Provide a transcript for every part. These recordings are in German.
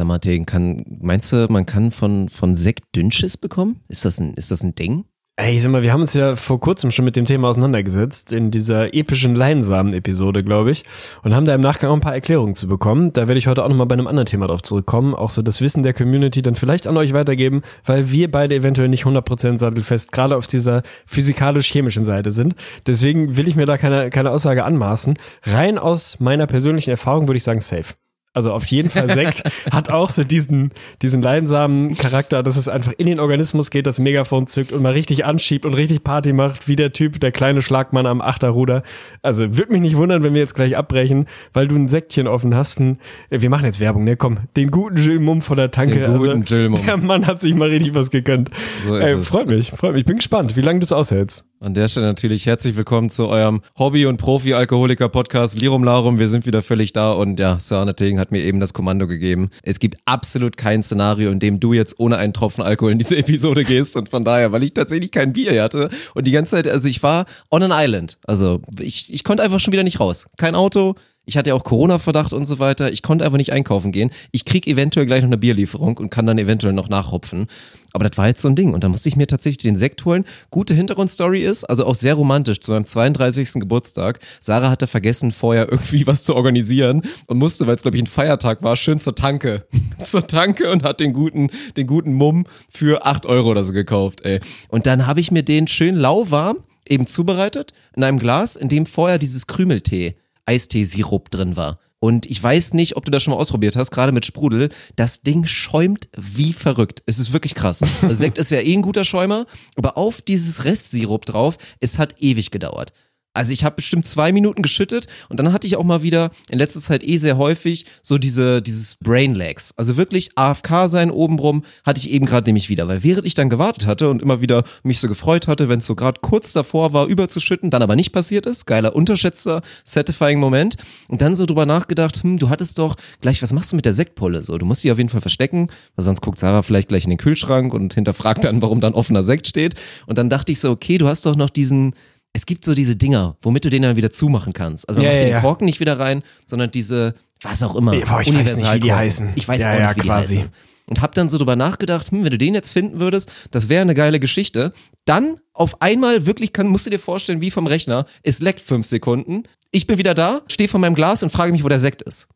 Sag mal, Tegen, kann, meinst du, man kann von, von Sekt Dünnschiss bekommen? Ist das ein, ist das ein Ding? Ey, sag mal, wir haben uns ja vor kurzem schon mit dem Thema auseinandergesetzt, in dieser epischen Leinsamen-Episode, glaube ich, und haben da im Nachgang auch ein paar Erklärungen zu bekommen. Da werde ich heute auch nochmal bei einem anderen Thema drauf zurückkommen, auch so das Wissen der Community dann vielleicht an euch weitergeben, weil wir beide eventuell nicht 100% sattelfest gerade auf dieser physikalisch-chemischen Seite sind. Deswegen will ich mir da keine, keine Aussage anmaßen. Rein aus meiner persönlichen Erfahrung würde ich sagen, safe. Also auf jeden Fall Sekt hat auch so diesen, diesen leidensamen Charakter, dass es einfach in den Organismus geht, das Megafon zückt und mal richtig anschiebt und richtig Party macht, wie der Typ, der kleine Schlagmann am Achterruder. Also würde mich nicht wundern, wenn wir jetzt gleich abbrechen, weil du ein Säckchen offen hast. Ein, wir machen jetzt Werbung, ne? Komm, den guten Jill Mumm von der Tanke. Den guten also, Jill Mumm. Der Mann hat sich mal richtig was gegönnt. So ist Ey, es. freut mich, freut mich. Ich bin gespannt, wie lange du es aushältst. An der Stelle natürlich herzlich willkommen zu eurem Hobby- und Profi-Alkoholiker-Podcast Lirum Larum. Wir sind wieder völlig da und ja, Sir Arne Tegen hat mir eben das Kommando gegeben. Es gibt absolut kein Szenario, in dem du jetzt ohne einen Tropfen Alkohol in diese Episode gehst und von daher, weil ich tatsächlich kein Bier hatte und die ganze Zeit, also ich war on an island. Also ich, ich konnte einfach schon wieder nicht raus. Kein Auto, ich hatte ja auch Corona-Verdacht und so weiter. Ich konnte einfach nicht einkaufen gehen. Ich krieg eventuell gleich noch eine Bierlieferung und kann dann eventuell noch nachhopfen. Aber das war jetzt so ein Ding. Und da musste ich mir tatsächlich den Sekt holen. Gute Hintergrundstory ist, also auch sehr romantisch, zu meinem 32. Geburtstag. Sarah hatte vergessen, vorher irgendwie was zu organisieren und musste, weil es, glaube ich, ein Feiertag war, schön zur Tanke. zur Tanke und hat den guten, den guten Mumm für 8 Euro oder so gekauft, ey. Und dann habe ich mir den schön lauwarm eben zubereitet in einem Glas, in dem vorher dieses Krümeltee Eistee-Sirup drin war. Und ich weiß nicht, ob du das schon mal ausprobiert hast, gerade mit Sprudel. Das Ding schäumt wie verrückt. Es ist wirklich krass. Also Sekt ist ja eh ein guter Schäumer, aber auf dieses Restsirup drauf, es hat ewig gedauert. Also ich habe bestimmt zwei Minuten geschüttet und dann hatte ich auch mal wieder in letzter Zeit eh sehr häufig so diese dieses Brain Lags. Also wirklich AFK sein obenrum hatte ich eben gerade nämlich wieder, weil während ich dann gewartet hatte und immer wieder mich so gefreut hatte, wenn es so gerade kurz davor war überzuschütten, dann aber nicht passiert ist, geiler unterschätzter satisfying Moment und dann so drüber nachgedacht, hm, du hattest doch gleich was machst du mit der Sektpulle? So, du musst sie auf jeden Fall verstecken, weil sonst guckt Sarah vielleicht gleich in den Kühlschrank und hinterfragt dann, warum dann offener Sekt steht. Und dann dachte ich so, okay, du hast doch noch diesen es gibt so diese Dinger, womit du den dann wieder zumachen kannst. Also man Ja, macht ja, den ja. Korken nicht wieder rein, sondern diese, was auch immer. Ja, boah, ich weiß nicht, wie die heißen. Ich weiß Ja, auch nicht, wie quasi. die heißen. Und hab dann so drüber nachgedacht, hm, wenn du den jetzt finden würdest, das wäre eine geile Geschichte. Dann auf einmal wirklich kann, musst du dir vorstellen, wie vom Rechner, es leckt fünf Sekunden. Ich bin wieder da, stehe vor meinem Glas und frage mich, wo der Sekt ist.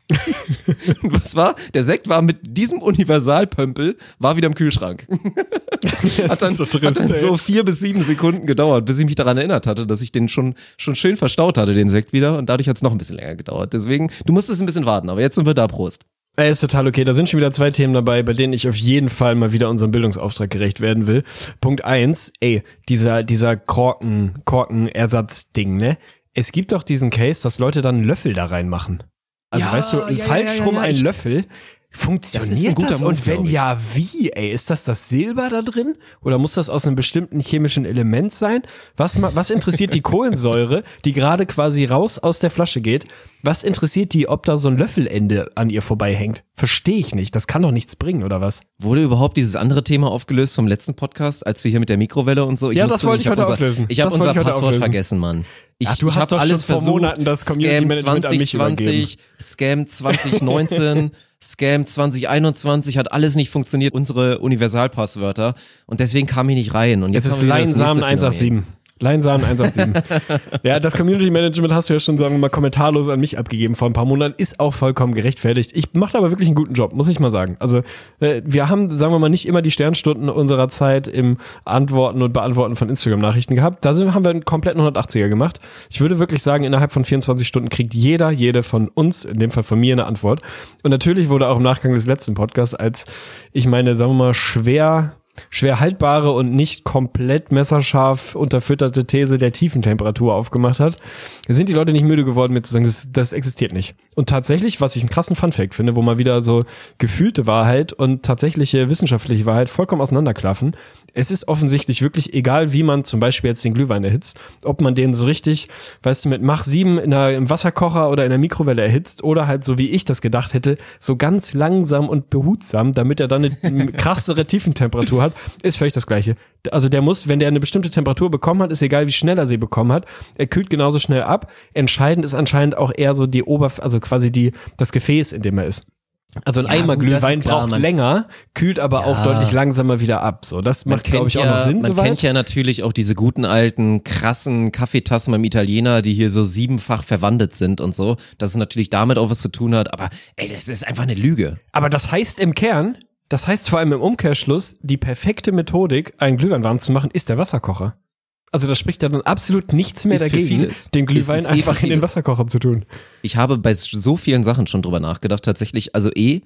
Und was war? Der Sekt war mit diesem Universalpömpel, war wieder im Kühlschrank. hat dann, so hat trist, dann ey. so vier bis sieben Sekunden gedauert, bis ich mich daran erinnert hatte, dass ich den schon, schon schön verstaut hatte, den Sekt wieder. Und dadurch hat es noch ein bisschen länger gedauert. Deswegen, du musstest ein bisschen warten, aber jetzt sind wir da, Prost. Ey, ist total okay. Da sind schon wieder zwei Themen dabei, bei denen ich auf jeden Fall mal wieder unserem Bildungsauftrag gerecht werden will. Punkt eins, ey, dieser, dieser Korken, Korkenersatzding, ne? Es gibt doch diesen Case, dass Leute dann einen Löffel da reinmachen. Also Ja, weißt du, ja, falsch ja, rum ein Löffel. Funktioniert Das das? Move, Und wenn ich. ja, wie, ey? Ist das das Silber da drin? Oder muss das aus einem bestimmten chemischen Element sein? Was, was interessiert die Kohlensäure, die gerade quasi raus aus der Flasche geht? Was interessiert die, ob da so ein Löffelende an ihr vorbeihängt? Verstehe ich nicht. Das kann doch nichts bringen, oder was? Wurde überhaupt dieses andere Thema aufgelöst vom letzten Podcast, als wir hier mit der Mikrowelle und so? Ja, musste- das wollte ich heute unser, auflösen. Ich habe unser ich Passwort auflösen. vergessen, Mann. Ich, Ach, du ich hast doch alles schon vor versucht. Monaten das Community Scam Management an mich 2020, Scam 2019, Scam 2021 hat alles nicht funktioniert, unsere Universalpasswörter. Und deswegen kam ich nicht rein. Und jetzt Es ist Leinsamen nächste 187. Leinsamen 187. ja, das Community Management hast du ja schon, sagen wir mal, kommentarlos an mich abgegeben vor ein paar Monaten. Ist auch vollkommen gerechtfertigt. Ich mache aber wirklich einen guten Job, muss ich mal sagen. Also äh, wir haben, sagen wir mal, nicht immer die Sternstunden unserer Zeit im Antworten und Beantworten von Instagram-Nachrichten gehabt. Da sind, haben wir einen kompletten 180er gemacht. Ich würde wirklich sagen, innerhalb von 24 Stunden kriegt jeder, jede von uns, in dem Fall von mir, eine Antwort. Und natürlich wurde auch im Nachgang des letzten Podcasts, als ich meine, sagen wir mal, schwer schwer haltbare und nicht komplett messerscharf unterfütterte These der Tiefentemperatur aufgemacht hat, sind die Leute nicht müde geworden, mir zu sagen, das, das existiert nicht. Und tatsächlich, was ich einen krassen Funfact finde, wo mal wieder so gefühlte Wahrheit und tatsächliche wissenschaftliche Wahrheit vollkommen auseinanderklaffen, es ist offensichtlich wirklich egal, wie man zum Beispiel jetzt den Glühwein erhitzt, ob man den so richtig, weißt du, mit Mach 7 in einer, im Wasserkocher oder in der Mikrowelle erhitzt oder halt so wie ich das gedacht hätte, so ganz langsam und behutsam, damit er dann eine krassere Tiefentemperatur hat, ist völlig das Gleiche. Also der muss, wenn der eine bestimmte Temperatur bekommen hat, ist egal, wie schnell er sie bekommen hat, er kühlt genauso schnell ab. Entscheidend ist anscheinend auch eher so die Oberf, also quasi die, das Gefäß, in dem er ist. Also ein Ja, Eimer gut, Glühwein klar, braucht man- länger, kühlt aber auch deutlich langsamer wieder ab. So, das macht, glaube ich, auch noch Sinn man soweit. kennt ja natürlich auch diese guten alten, krassen Kaffeetassen beim Italiener, die hier so siebenfach verwandelt sind und so. Dass es natürlich damit auch was zu tun hat. Aber ey, das ist einfach eine Lüge. Aber das heißt im Kern, das heißt vor allem im Umkehrschluss, die perfekte Methodik, einen Glühwein warm zu machen, ist der Wasserkocher. Also das spricht ja dann absolut nichts mehr Ist dagegen, den Glühwein eh einfach für in den. Wasserkocher zu tun. Ich habe bei so vielen Sachen schon drüber nachgedacht. Tatsächlich, also eh,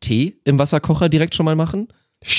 Tee im Wasserkocher direkt schon mal machen.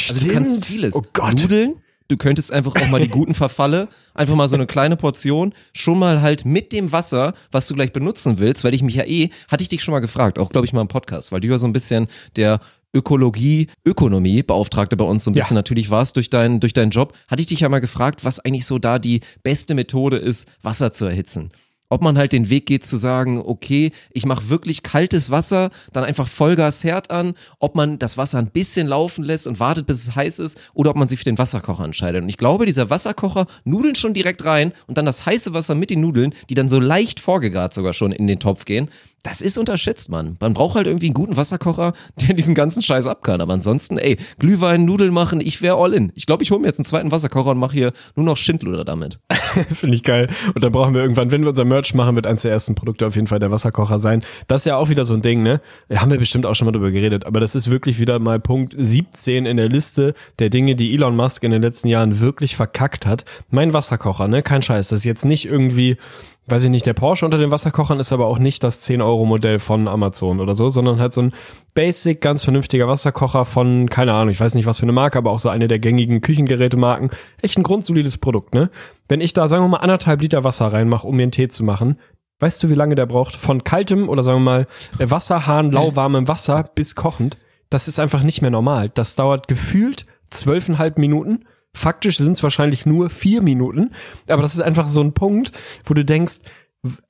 Also du kannst vieles. Oh Gott. Nudeln. Du könntest einfach auch mal die guten Verfalle, einfach mal so eine kleine Portion, schon mal halt mit dem Wasser, was du gleich benutzen willst, weil ich mich ja eh, hatte ich dich schon mal gefragt, auch glaube ich mal im Podcast, weil du ja so ein bisschen der Ökologie, Ökonomie Beauftragte bei uns so ein Ja. bisschen natürlich warst durch deinen, durch deinen Job, hatte ich dich ja mal gefragt, was eigentlich so da die beste Methode ist, Wasser zu erhitzen. Ob man halt den Weg geht zu sagen, okay, ich mache wirklich kaltes Wasser, dann einfach Vollgas Herd an, ob man das Wasser ein bisschen laufen lässt und wartet, bis es heiß ist, oder ob man sich für den Wasserkocher entscheidet. Und ich glaube, dieser Wasserkocher, Nudeln schon direkt rein und dann das heiße Wasser mit den Nudeln, die dann so leicht vorgegart sogar schon in den Topf gehen, das ist unterschätzt, Mann. Man braucht halt irgendwie einen guten Wasserkocher, der diesen ganzen Scheiß ab kann. Aber ansonsten, ey, Glühwein, Nudeln machen, ich wäre all in. Ich glaube, ich hole mir jetzt einen zweiten Wasserkocher und mache hier nur noch Schindluder damit. Finde ich geil. Und dann brauchen wir irgendwann, wenn wir unser Merch machen, wird eins der ersten Produkte auf jeden Fall der Wasserkocher sein. Das ist ja auch wieder so ein Ding, ne? Da haben wir bestimmt auch schon mal drüber geredet, aber das ist wirklich wieder mal Punkt 17 in der Liste der Dinge, die Elon Musk in den letzten Jahren wirklich verkackt hat. Mein Wasserkocher, ne? Kein Scheiß. Das ist jetzt nicht irgendwie, weiß ich nicht, der Porsche unter den Wasserkochern ist aber auch nicht das 10-Euro-Modell von Amazon oder so, sondern halt so ein basic, ganz vernünftiger Wasserkocher von, keine Ahnung, ich weiß nicht was für eine Marke, aber auch so eine der gängigen Küchengerätemarken. Echt ein grundsolides Produkt, ne? Wenn ich da, sagen wir mal, anderthalb Liter Wasser reinmache, um mir einen Tee zu machen, weißt du, wie lange der braucht? Von kaltem oder sagen wir mal äh, Wasserhahn, lauwarmem Wasser bis kochend. Das ist einfach nicht mehr normal. Das dauert gefühlt zwölfeinhalb Minuten. Faktisch sind es wahrscheinlich nur vier Minuten. Aber das ist einfach so ein Punkt, wo du denkst,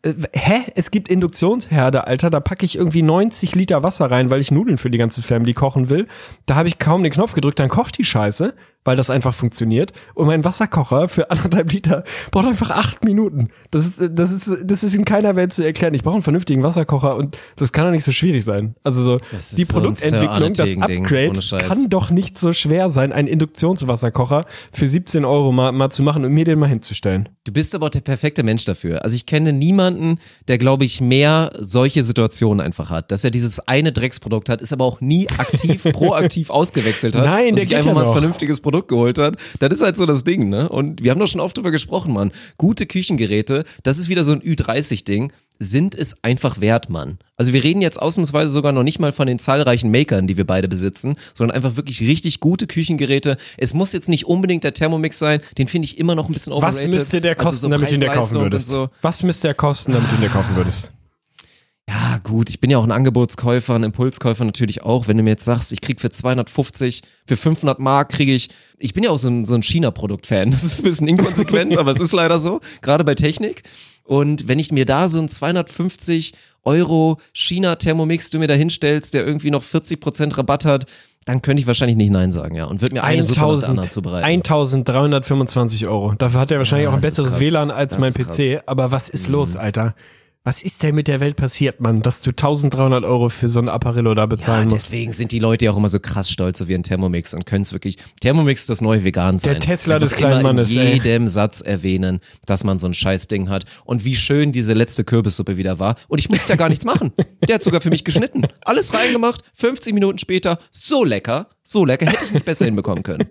äh, Hä? Es gibt Induktionsherde, Alter. Da packe ich irgendwie 90 Liter Wasser rein, weil ich Nudeln für die ganze Family kochen will. Da habe ich kaum den Knopf gedrückt, dann kocht die Scheiße, weil das einfach funktioniert. Und mein Wasserkocher für anderthalb Liter braucht einfach acht Minuten. Das ist, das ist, das ist in keiner Welt zu erklären. Ich brauche einen vernünftigen Wasserkocher und das kann doch nicht so schwierig sein. Also so, die so Produktentwicklung, das Upgrade kann doch nicht so schwer sein, einen Induktionswasserkocher für 17 Euro mal, mal zu machen und mir den mal hinzustellen. Du bist aber der perfekte Mensch dafür. Also ich kenne niemanden, der, glaube ich, mehr solche Situationen einfach hat. Dass er dieses eine Drecksprodukt hat, ist aber auch nie aktiv, proaktiv ausgewechselt hat. Nein, und der sich einfach ja mal ein vernünftiges Produkt geholt hat. Das ist halt so das Ding, ne? Und wir haben doch schon oft drüber gesprochen, Mann. Gute Küchengeräte, das ist wieder so ein Ü30-Ding. Sind es einfach wert, Mann. Also wir reden jetzt ausnahmsweise sogar noch nicht mal von den zahlreichen Makern, die wir beide besitzen, sondern einfach wirklich richtig gute Küchengeräte. Es muss jetzt nicht unbedingt der Thermomix sein, den finde ich immer noch ein bisschen overrated. Was müsste der Also kosten, so damit du ihn dir kaufen würdest? So. Was müsste der kosten, damit du ihn dir kaufen würdest? Ja, gut, ich bin ja auch ein Angebotskäufer, ein Impulskäufer natürlich auch. Wenn du mir jetzt sagst, ich krieg für 250, für 500 Mark kriege ich, ich bin ja auch so ein, so ein China-Produkt-Fan. Das ist ein bisschen inkonsequent, aber es ist leider so, gerade bei Technik. Und wenn ich mir da so ein 250 Euro China-Thermomix du mir da hinstellst, der irgendwie noch 40% Rabatt hat, dann könnte ich wahrscheinlich nicht Nein sagen, ja. Und würde mir eine Suppe nach der anderen 1000, zubereiten. 1325 Euro. Dafür hat er wahrscheinlich Ja, auch ein besseres. WLAN als Das mein PC. Mhm. Aber was ist los, Alter? Was ist denn mit der Welt passiert, Mann, dass du 1300 Euro für so ein Apparillo da Ja, bezahlen musst? deswegen sind die Leute ja auch immer so krass stolz auf ihren Thermomix und können es wirklich. Thermomix ist das neue Vegan sein. Der Tesla Einfach des kleinen Mannes, In ey. jedem Satz erwähnen, dass man so ein Scheißding hat und wie schön diese letzte Kürbissuppe wieder war. Und ich musste ja gar nichts machen. Der hat sogar für mich geschnitten. Alles reingemacht, 50 Minuten später, so lecker, so lecker, hätte ich nicht besser hinbekommen können.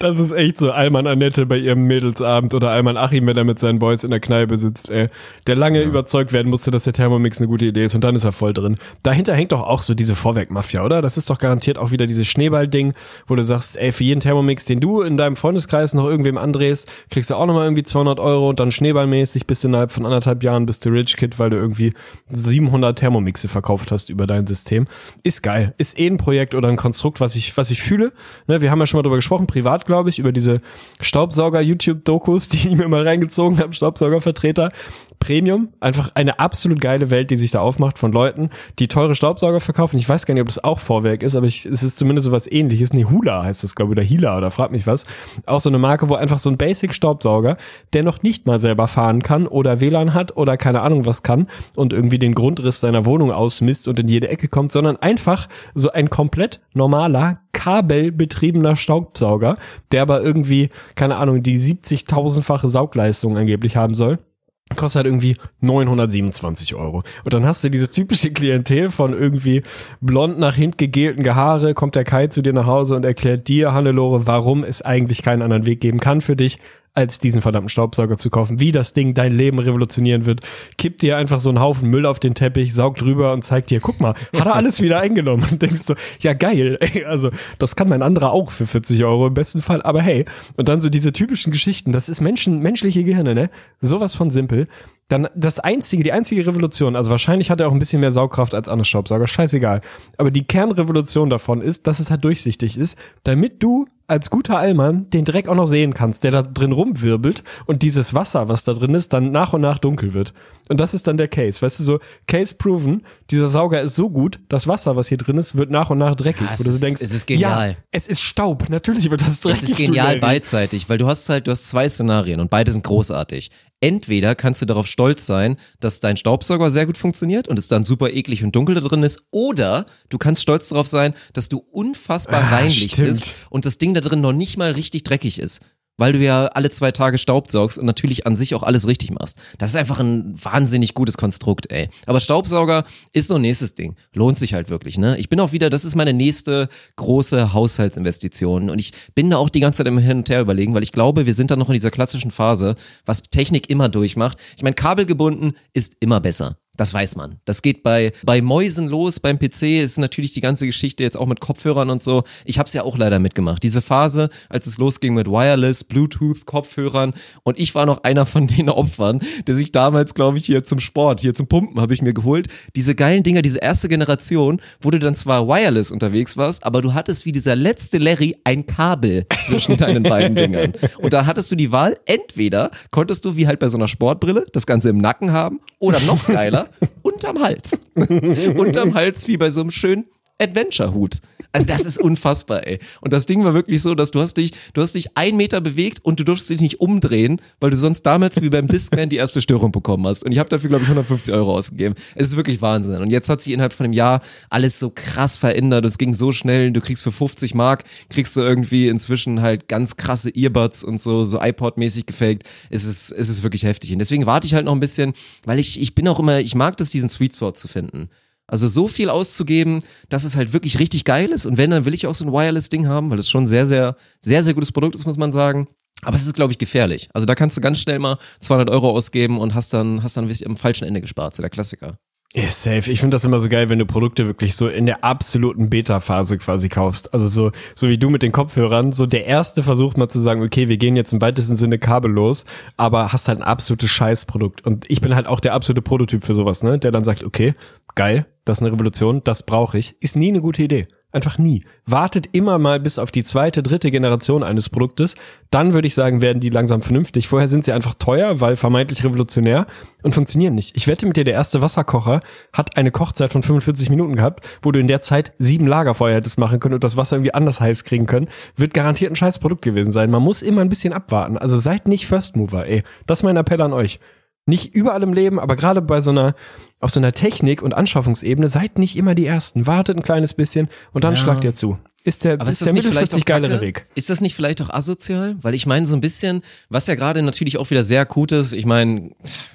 Das ist echt so Alman Annette bei ihrem Mädelsabend oder Alman Achim, wenn er mit seinen Boys in der Kneipe sitzt, ey. Der lange überzeugt werden musste, dass der Thermomix eine gute Idee ist und dann ist er voll drin. Dahinter hängt doch auch so diese Vorwerkmafia, oder? Das ist doch garantiert auch wieder dieses Schneeball-Ding, wo du sagst, ey, für jeden Thermomix, den du in deinem Freundeskreis noch irgendwem andrehst, kriegst du auch nochmal irgendwie 200 Euro und dann schneeballmäßig bist innerhalb von anderthalb Jahren bist du Rich Kid, weil du irgendwie 700 Thermomixe verkauft hast über dein System. Ist geil. Ist eh ein Projekt oder ein Konstrukt, was ich, was ich fühle. Ne, wir haben ja schon mal drüber gesprochen, privat, glaube ich, über diese Staubsauger-YouTube-Dokus, die ich mir mal reingezogen habe, Staubsaugervertreter. Premium, einfach eine absolut geile Welt, die sich da aufmacht von Leuten, die teure Staubsauger verkaufen. Ich weiß gar nicht, ob das auch Vorwerk ist, aber ich, es ist zumindest sowas ähnliches. Nee, Hula heißt das, glaube ich, oder Hila oder frag mich was. Auch so eine Marke, wo einfach so ein Basic-Staubsauger, der noch nicht mal selber fahren kann oder WLAN hat oder keine Ahnung was kann und irgendwie den Grundriss seiner Wohnung ausmisst und in jede Ecke kommt, sondern einfach so ein komplett normaler, kabelbetriebener Staubsauger, der aber irgendwie, keine Ahnung, die 70.000-fache Saugleistung angeblich haben soll kostet halt irgendwie 927 Euro. Und dann hast du dieses typische Klientel von irgendwie blond nach hinten gegelten Gehaare, kommt der Kai zu dir nach Hause und erklärt dir, Hannelore, warum es eigentlich keinen anderen Weg geben kann für dich, als diesen verdammten Staubsauger zu kaufen, wie das Ding dein Leben revolutionieren wird. Kippt dir einfach so einen Haufen Müll auf den Teppich, saugt drüber und zeigt dir, guck mal, hat er alles wieder eingenommen. Und denkst so, ja geil, ey, also das kann mein anderer auch für 40 Euro im besten Fall, aber hey. Und dann so diese typischen Geschichten, das ist Menschen, menschliche Gehirne, ne? Sowas von simpel. Dann das einzige, die einzige Revolution, also wahrscheinlich hat er auch ein bisschen mehr Saugkraft als andere Staubsauger, scheißegal. Aber die Kernrevolution davon ist, dass es halt durchsichtig ist, damit du als guter Allmann den Dreck auch noch sehen kannst, der da drin rumwirbelt und dieses Wasser, was da drin ist, dann nach und nach dunkel wird. Und das ist dann der Case. Weißt du, so Case proven, dieser Sauger ist so gut, das Wasser, was hier drin ist, wird nach und nach dreckig. Ja, es ist- denkst, es ist genial. Ja, es ist Staub. Natürlich wird das dreckig. Das ist genial beidseitig, weil du hast halt, du hast zwei Szenarien und beide sind großartig. Entweder kannst du darauf stolz sein, dass dein Staubsauger sehr gut funktioniert und es dann super eklig und dunkel da drin ist, oder du kannst stolz darauf sein, dass du unfassbar Ah, reinlich stimmt. bist und das Ding da drin noch nicht mal richtig dreckig ist. Weil du ja alle zwei Tage staubsaugst und natürlich an sich auch alles richtig machst. Das ist einfach ein wahnsinnig gutes Konstrukt, ey. Aber Staubsauger ist so ein nächstes Ding. Lohnt sich halt wirklich, ne? Ich bin auch wieder, das ist meine nächste große Haushaltsinvestition. Und ich bin da auch die ganze Zeit im Hin und Her überlegen, weil ich glaube, wir sind da noch in dieser klassischen Phase, was Technik immer durchmacht. Ich meine, kabelgebunden ist immer besser. Das weiß man. Das geht bei, bei Mäusen los, beim PC ist natürlich die ganze Geschichte jetzt auch mit Kopfhörern und so. Ich habe es ja auch leider mitgemacht. Diese Phase, als es losging mit Wireless, Bluetooth, Kopfhörern und ich war noch einer von den Opfern, der sich damals, glaube ich, hier zum Sport, hier zum Pumpen habe ich mir geholt. Diese geilen Dinger, diese erste Generation, wo du dann zwar wireless unterwegs warst, aber du hattest wie dieser letzte Larry ein Kabel zwischen deinen beiden Dingern. Und da hattest du die Wahl, entweder konntest du wie halt bei so einer Sportbrille das Ganze im Nacken haben oder noch geiler, unterm Hals. unterm Hals wie bei so einem schönen Adventure-Hut. Also das ist unfassbar, ey. Und das Ding war wirklich so, dass du hast dich, du hast dich einen Meter bewegt und du durfst dich nicht umdrehen, weil du sonst damals wie beim Discman die erste Störung bekommen hast. Und ich habe dafür, glaube ich, 150 Euro ausgegeben. Es ist wirklich Wahnsinn. Und jetzt hat sich innerhalb von einem Jahr alles so krass verändert. Es ging so schnell. Du kriegst für 50 Mark, kriegst du irgendwie inzwischen halt ganz krasse Earbuds und so, so iPod-mäßig gefaked. Es ist, es ist wirklich heftig. Und deswegen warte ich halt noch ein bisschen, weil ich, ich bin auch immer, ich mag das, diesen Sweet Spot zu finden. Also so viel auszugeben, dass es halt wirklich richtig geil ist. Und wenn, dann will ich auch so ein Wireless-Ding haben, weil es schon sehr, sehr, sehr, sehr gutes Produkt ist, muss man sagen. Aber es ist, glaube ich, gefährlich. Also da kannst du ganz schnell mal 200 Euro ausgeben und hast dann, hast dann wirklich am falschen Ende gespart. So der Klassiker. Ja, safe. Ich finde das immer so geil, wenn du Produkte wirklich so in der absoluten Beta-Phase quasi kaufst. Also so, so wie du mit den Kopfhörern, so der erste Versuch mal zu sagen, okay, wir gehen jetzt im weitesten Sinne kabellos, aber hast halt ein absolutes Scheißprodukt. Und ich bin halt auch der absolute Prototyp für sowas, ne? Der dann sagt, okay, geil, das ist eine Revolution, das brauche ich. Ist nie eine gute Idee. Einfach nie. Wartet immer mal bis auf die zweite, dritte Generation eines Produktes. Dann würde ich sagen, werden die langsam vernünftig. Vorher sind sie einfach teuer, weil vermeintlich revolutionär und funktionieren nicht. Ich wette mit dir, der erste Wasserkocher hat eine Kochzeit von 45 Minuten gehabt, wo du in der Zeit sieben Lagerfeuer hättest machen können und das Wasser irgendwie anders heiß kriegen können. Wird garantiert ein scheiß Produkt gewesen sein. Man muss immer ein bisschen abwarten. Also seid nicht First Mover, ey. Das ist mein Appell an euch. Nicht überall im Leben, aber gerade bei so einer, auf so einer Technik- und Anschaffungsebene, seid nicht immer die Ersten. Wartet ein kleines bisschen und dann schlagt ihr zu. Ist der, Aber ist ist das nicht vielleicht auch geilere? Weg. Ist das nicht vielleicht auch asozial? Weil ich meine, so ein bisschen, was ja gerade natürlich auch wieder sehr akut ist, ich meine,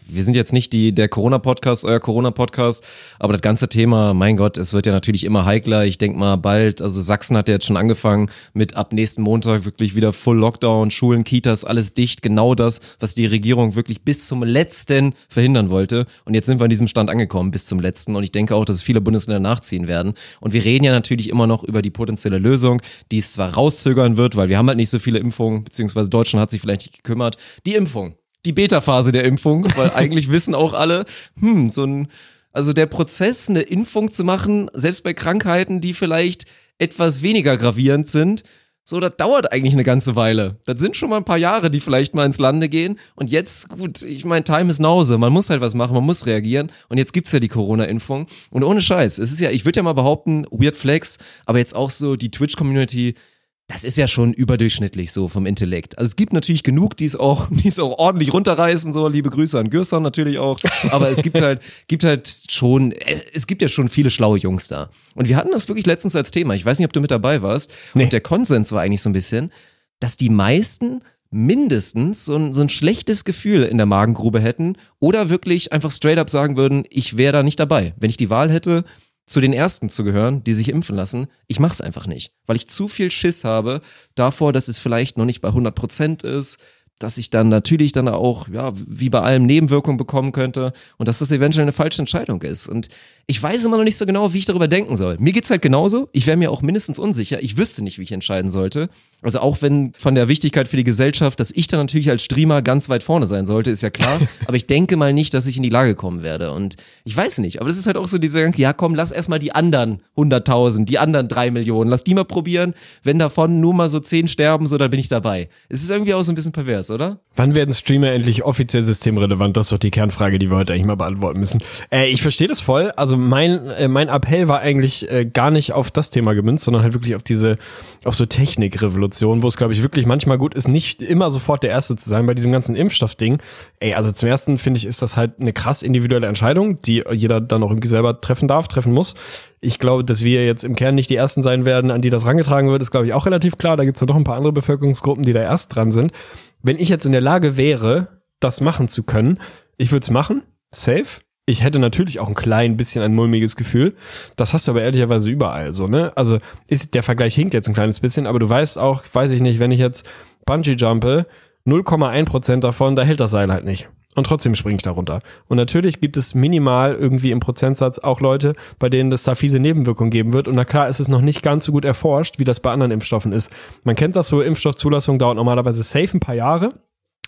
wir sind jetzt nicht die, der Corona-Podcast, euer Corona-Podcast, aber das ganze Thema, mein Gott, es wird ja natürlich immer heikler. Ich denk mal bald, also Sachsen hat ja jetzt schon angefangen mit ab nächsten Montag wirklich wieder Full Lockdown, Schulen, Kitas, alles dicht. Genau das, was die Regierung wirklich bis zum letzten verhindern wollte. Und jetzt sind wir an diesem Stand angekommen, bis zum letzten. Und ich denke auch, dass viele Bundesländer nachziehen werden. Und wir reden ja natürlich immer noch über die potenzielle Lösung, die es zwar rauszögern wird, weil wir haben halt nicht so viele Impfungen, beziehungsweise Deutschland hat sich vielleicht nicht gekümmert. Die Impfung die Beta-Phase der Impfung, weil eigentlich wissen auch alle, hm, so ein, also der Prozess, eine Impfung zu machen, selbst bei Krankheiten, die vielleicht etwas weniger gravierend sind, so, das dauert eigentlich eine ganze Weile. Das sind schon mal ein paar Jahre, die vielleicht mal ins Lande gehen. Und jetzt, gut, ich meine, Time is nause. Man muss halt was machen, man muss reagieren. Und jetzt gibt's ja die Corona-Impfung. Und ohne Scheiß, es ist ja, ich würde ja mal behaupten, Weird Flex, aber jetzt auch so die Twitch-Community, das ist ja schon überdurchschnittlich so vom Intellekt. Also es gibt natürlich genug, die es auch, die es auch ordentlich runterreißen, so liebe Grüße an Gürson natürlich auch. Aber es gibt halt, gibt halt schon, es, es, gibt ja schon viele schlaue Jungs da. Und wir hatten das wirklich letztens als Thema. Ich weiß nicht, ob du mit dabei warst. Nee. Und der Konsens war eigentlich so ein bisschen, dass die meisten mindestens so ein, so ein schlechtes Gefühl in der Magengrube hätten oder wirklich einfach straight up sagen würden, ich wäre da nicht dabei. Wenn ich die Wahl hätte, zu den ersten zu gehören, die sich impfen lassen. Ich mach's einfach nicht, weil ich zu viel Schiss habe davor, dass es vielleicht noch nicht bei 100 Prozent ist, dass ich dann natürlich dann auch, ja, wie bei allem Nebenwirkungen bekommen könnte und dass das eventuell eine falsche Entscheidung ist. Und ich weiß immer noch nicht so genau, wie ich darüber denken soll. Mir geht's halt genauso. Ich wäre mir auch mindestens unsicher. Ich wüsste nicht, wie ich entscheiden sollte. Also auch wenn von der Wichtigkeit für die Gesellschaft, dass ich dann natürlich als Streamer ganz weit vorne sein sollte, ist ja klar. aber ich denke mal nicht, dass ich in die Lage kommen werde. Und ich weiß nicht. Aber das ist halt auch so dieser ja komm, lass erstmal die anderen 100.000, die anderen drei Millionen, lass die mal probieren. Wenn davon nur mal so zehn sterben, so dann bin ich dabei. Es ist irgendwie auch so ein bisschen pervers, oder? Wann werden Streamer endlich offiziell systemrelevant? Das ist doch die Kernfrage, die wir heute eigentlich mal beantworten müssen. Äh, ich verstehe das voll. Also also mein, äh, mein Appell war eigentlich äh, gar nicht auf das Thema gemünzt, sondern halt wirklich auf diese, auf so Technikrevolution, wo es, glaube ich, wirklich manchmal gut ist, nicht immer sofort der Erste zu sein bei diesem ganzen Impfstoffding. Ey, also zum ersten finde ich, ist das halt eine krass individuelle Entscheidung, die jeder dann auch irgendwie selber treffen darf, treffen muss. Ich glaube, dass wir jetzt im Kern nicht die Ersten sein werden, an die das rangetragen wird, ist, glaube ich, auch relativ klar. Da gibt es ja noch ein paar andere Bevölkerungsgruppen, die da erst dran sind. Wenn ich jetzt in der Lage wäre, das machen zu können, ich würde es machen, safe ich hätte natürlich auch ein klein bisschen ein mulmiges Gefühl. Das hast du aber ehrlicherweise überall so, ne? Also ist, der Vergleich hinkt jetzt ein kleines bisschen, aber du weißt auch, weiß ich nicht, wenn ich jetzt Bungee jumpe, 0,1% davon, da hält das Seil halt nicht. Und trotzdem springe ich da runter. Und natürlich gibt es minimal irgendwie im Prozentsatz auch Leute, bei denen das da fiese Nebenwirkungen geben wird. Und na klar ist es noch nicht ganz so gut erforscht, wie das bei anderen Impfstoffen ist. Man kennt das so, Impfstoffzulassung dauert normalerweise safe ein paar Jahre.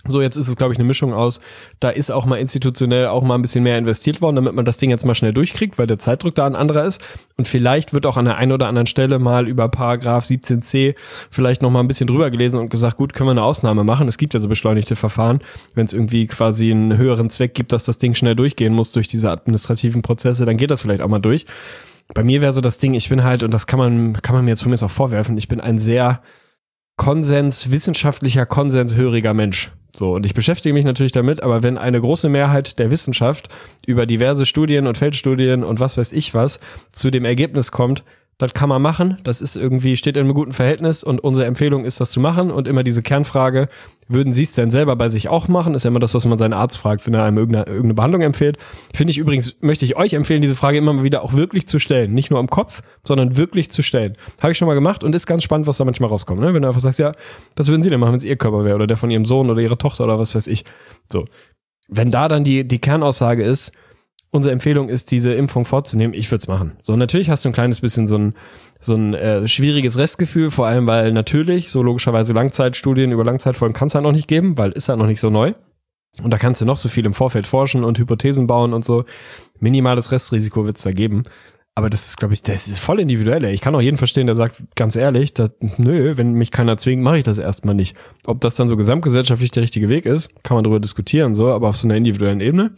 So, jetzt ist es, glaube ich, eine Mischung aus, da ist auch mal institutionell auch mal ein bisschen mehr investiert worden, damit man das Ding jetzt mal schnell durchkriegt, weil der Zeitdruck da ein anderer ist. Und vielleicht wird auch an der einen oder anderen Stelle mal über Paragraph 17c vielleicht noch mal ein bisschen drüber gelesen und gesagt, gut, können wir eine Ausnahme machen. Es gibt ja so beschleunigte Verfahren, wenn es irgendwie quasi einen höheren Zweck gibt, dass das Ding schnell durchgehen muss durch diese administrativen Prozesse, dann geht das vielleicht auch mal durch. Bei mir wäre so das Ding, ich bin halt, und das kann man, kann man mir jetzt von mir auch vorwerfen, ich bin ein sehr Konsens, wissenschaftlicher, konsenshöriger Mensch. So, und ich beschäftige mich natürlich damit, aber wenn eine große Mehrheit der Wissenschaft über diverse Studien und Feldstudien und was weiß ich was zu dem Ergebnis kommt, das kann man machen. Das ist irgendwie, steht in einem guten Verhältnis und unsere Empfehlung ist, das zu machen. Und immer diese Kernfrage, würden Sie es denn selber bei sich auch machen? Ist ja immer das, was man seinen Arzt fragt, wenn er einem irgendeine, Behandlung empfiehlt. Finde ich übrigens, möchte ich euch empfehlen, diese Frage immer mal wieder auch wirklich zu stellen. Nicht nur am Kopf, sondern wirklich zu stellen. Habe ich schon mal gemacht und ist ganz spannend, was da manchmal rauskommt. Ne? Wenn du einfach sagst, ja, was würden Sie denn machen, wenn es Ihr Körper wäre oder der von Ihrem Sohn oder Ihrer Tochter oder was weiß ich. So. Wenn da dann die, die Kernaussage ist, unsere Empfehlung ist, diese Impfung vorzunehmen, ich würde es machen. So, natürlich hast du ein kleines bisschen so ein, so ein äh, schwieriges Restgefühl, vor allem weil natürlich, so logischerweise Langzeitstudien über Langzeitfolgen kann es halt noch nicht geben, weil ist halt noch nicht so neu. Und da kannst du noch so viel im Vorfeld forschen und Hypothesen bauen und so. Minimales Restrisiko wird es da geben. Aber das ist, glaube ich, das ist voll individuell. Ey. Ich kann auch jeden verstehen, der sagt, ganz ehrlich, dat, nö, wenn mich keiner zwingt, mache ich das erstmal nicht. Ob das dann so gesamtgesellschaftlich der richtige Weg ist, kann man darüber diskutieren, so, aber auf so einer individuellen Ebene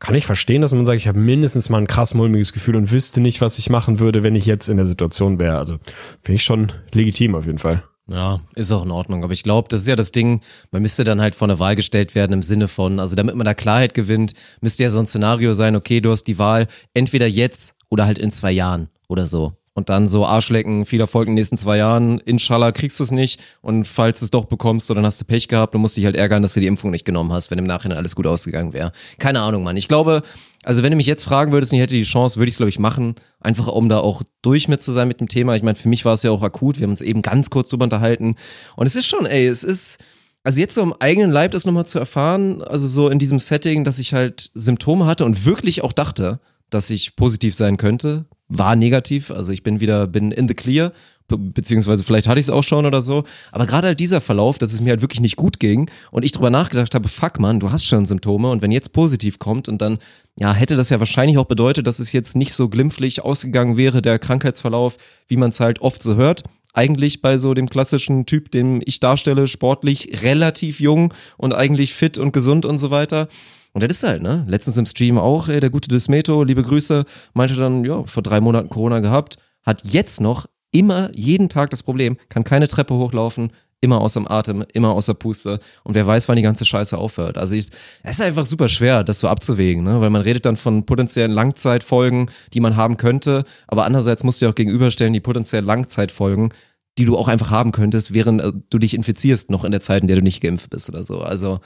kann ich verstehen, dass man sagt, ich habe mindestens mal ein krass mulmiges Gefühl und wüsste nicht, was ich machen würde, wenn ich jetzt in der Situation wäre. Also finde ich schon legitim auf jeden Fall. Ja, ist auch in Ordnung. Aber ich glaube, das ist ja das Ding, man müsste dann halt vor eine Wahl gestellt werden im Sinne von, also damit man da Klarheit gewinnt, müsste ja so ein Szenario sein, okay, du hast die Wahl entweder jetzt oder halt in zwei Jahren oder so. Und dann so Arschlecken, viel Erfolg in den nächsten zwei Jahren. Inshallah kriegst du es nicht und falls du es doch bekommst, so, dann hast du Pech gehabt und musst dich halt ärgern, dass du die Impfung nicht genommen hast, wenn im Nachhinein alles gut ausgegangen wäre. Keine Ahnung, Mann. Ich glaube, also wenn du mich jetzt fragen würdest und ich hätte die Chance, würde ich es glaube ich machen, einfach um da auch durch mit zu sein mit dem Thema. Ich meine, für mich war es ja auch akut. Wir haben uns eben ganz kurz drüber unterhalten und es ist schon, ey, es ist also jetzt so im eigenen Leib das nochmal zu erfahren, also so in diesem Setting, dass ich halt Symptome hatte und wirklich auch dachte, dass ich positiv sein könnte, war negativ. Also ich bin wieder, bin in the clear, be beziehungsweise vielleicht hatte ich es auch schon oder so. Aber gerade halt dieser Verlauf, dass es mir halt wirklich nicht gut ging und ich drüber nachgedacht habe, fuck man, du hast schon Symptome und wenn jetzt positiv kommt und dann, ja, hätte das ja wahrscheinlich auch bedeutet, dass es jetzt nicht so glimpflich ausgegangen wäre, der Krankheitsverlauf, wie man es halt oft so hört eigentlich bei so dem klassischen Typ, den ich darstelle, sportlich, relativ jung und eigentlich fit und gesund und so weiter. Und das ist halt, ne? Letztens im Stream auch, ey, der gute Desmeto, liebe Grüße, meinte dann, ja, vor drei Monaten Corona gehabt, hat jetzt noch immer jeden Tag das Problem, kann keine Treppe hochlaufen, immer außer Atem, immer außer Puste und wer weiß, wann die ganze Scheiße aufhört. Also ich, es ist einfach super schwer, das so abzuwägen, ne? weil man redet dann von potenziellen Langzeitfolgen, die man haben könnte, aber andererseits musst du ja auch gegenüberstellen die potenziellen Langzeitfolgen, die du auch einfach haben könntest, während äh, du dich infizierst, noch in der Zeit, in der du nicht geimpft bist oder so. Also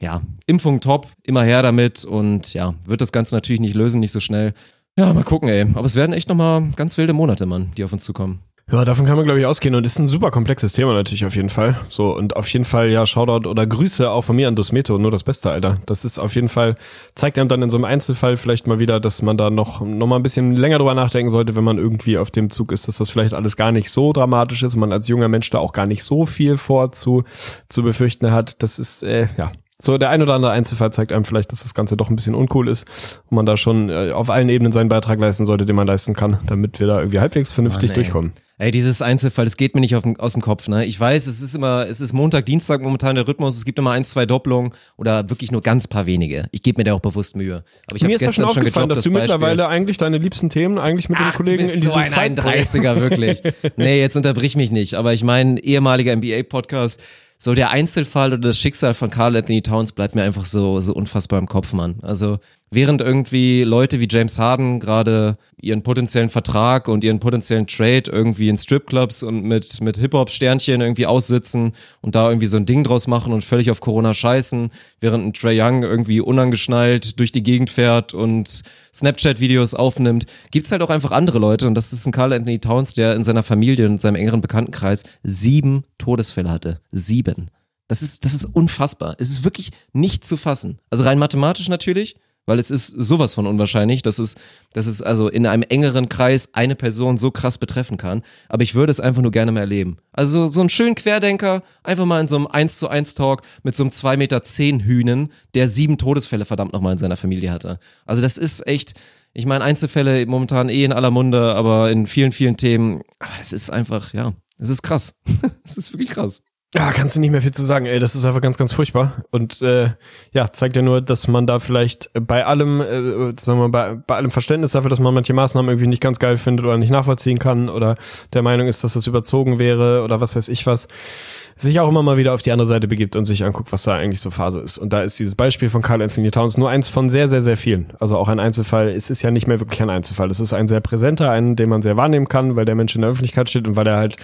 ja, Impfung top, immer her damit und ja, wird das Ganze natürlich nicht lösen, nicht so schnell. Ja, mal gucken, ey. Aber es werden echt nochmal ganz wilde Monate, Mann, die auf uns zukommen. Ja, davon kann man, glaube ich, ausgehen. Und ist ein super komplexes Thema natürlich auf jeden Fall. So, und auf jeden Fall, ja, Shoutout oder Grüße auch von mir an Dosmeto, nur das Beste, Alter. Das ist auf jeden Fall, zeigt einem dann in so einem Einzelfall vielleicht mal wieder, dass man da noch, noch mal ein bisschen länger drüber nachdenken sollte, wenn man irgendwie auf dem Zug ist, dass das vielleicht alles gar nicht so dramatisch ist man als junger Mensch da auch gar nicht so viel vor zu, zu befürchten hat. Das ist, äh, ja, so, der ein oder andere Einzelfall zeigt einem vielleicht, dass das Ganze doch ein bisschen uncool ist und man da schon äh, auf allen Ebenen seinen Beitrag leisten sollte, den man leisten kann, damit wir da irgendwie halbwegs vernünftig Mann, ey. durchkommen. Ey, dieses Einzelfall, das geht mir nicht dem- aus dem Kopf, ne? Ich weiß, es ist immer, es ist Montag, Dienstag momentan der Rhythmus, es gibt immer ein, zwei Doppelungen oder wirklich nur ganz paar wenige. Ich gebe mir da auch bewusst Mühe. Aber ich Mir ist das schon gestern schon aufgefallen, gedroppt, dass du das Beispiel. mittlerweile eigentlich deine liebsten Themen eigentlich mit den Kollegen in diesem so ein Sideprojekt- 31er, wirklich. Nee, jetzt unterbrich mich nicht. Aber ich meine, ehemaliger NBA-Podcast, so der Einzelfall oder das Schicksal von Carl Anthony Towns bleibt mir einfach so, so unfassbar im Kopf, Mann. Also, während irgendwie Leute wie James Harden gerade ihren potenziellen Vertrag und ihren potenziellen Trade irgendwie in Stripclubs und mit, mit Hip-Hop-Sternchen irgendwie aussitzen und da irgendwie so ein Ding draus machen und völlig auf Corona scheißen, während ein Trey Young irgendwie unangeschnallt durch die Gegend fährt und Snapchat-Videos aufnimmt, gibt's halt auch einfach andere Leute und das ist ein Carl Anthony Towns, der in seiner Familie und seinem engeren Bekanntenkreis sieben Todesfälle hatte. Sieben. Das ist, das ist unfassbar. Es ist wirklich nicht zu fassen. Also rein mathematisch natürlich, weil es ist sowas von unwahrscheinlich, dass es, dass es also in einem engeren Kreis eine Person so krass betreffen kann. Aber ich würde es einfach nur gerne mal erleben. Also so einen schönen Querdenker, einfach mal in so einem 1 zu 1 Talk mit so einem 2 Meter 10 Hühnen, der sieben Todesfälle verdammt nochmal in seiner Familie hatte. Also das ist echt, ich meine Einzelfälle momentan eh in aller Munde, aber in vielen, vielen Themen, aber das ist einfach, ja, es ist krass. Es ist wirklich krass. Ja, kannst du nicht mehr viel zu sagen, ey, das ist einfach ganz, ganz furchtbar. Und äh, ja, zeigt ja nur, dass man da vielleicht bei allem, äh, sagen wir mal, bei, bei allem Verständnis dafür, dass man manche Maßnahmen irgendwie nicht ganz geil findet oder nicht nachvollziehen kann oder der Meinung ist, dass das überzogen wäre oder was weiß ich was, sich auch immer mal wieder auf die andere Seite begibt und sich anguckt, was da eigentlich so Phase ist. Und da ist dieses Beispiel von Carl Anthony Towns nur eins von sehr, sehr, sehr vielen. Also auch ein Einzelfall. Es ist ja nicht mehr wirklich ein Einzelfall. Es ist ein sehr präsenter, einen, den man sehr wahrnehmen kann, weil der Mensch in der Öffentlichkeit steht und weil er halt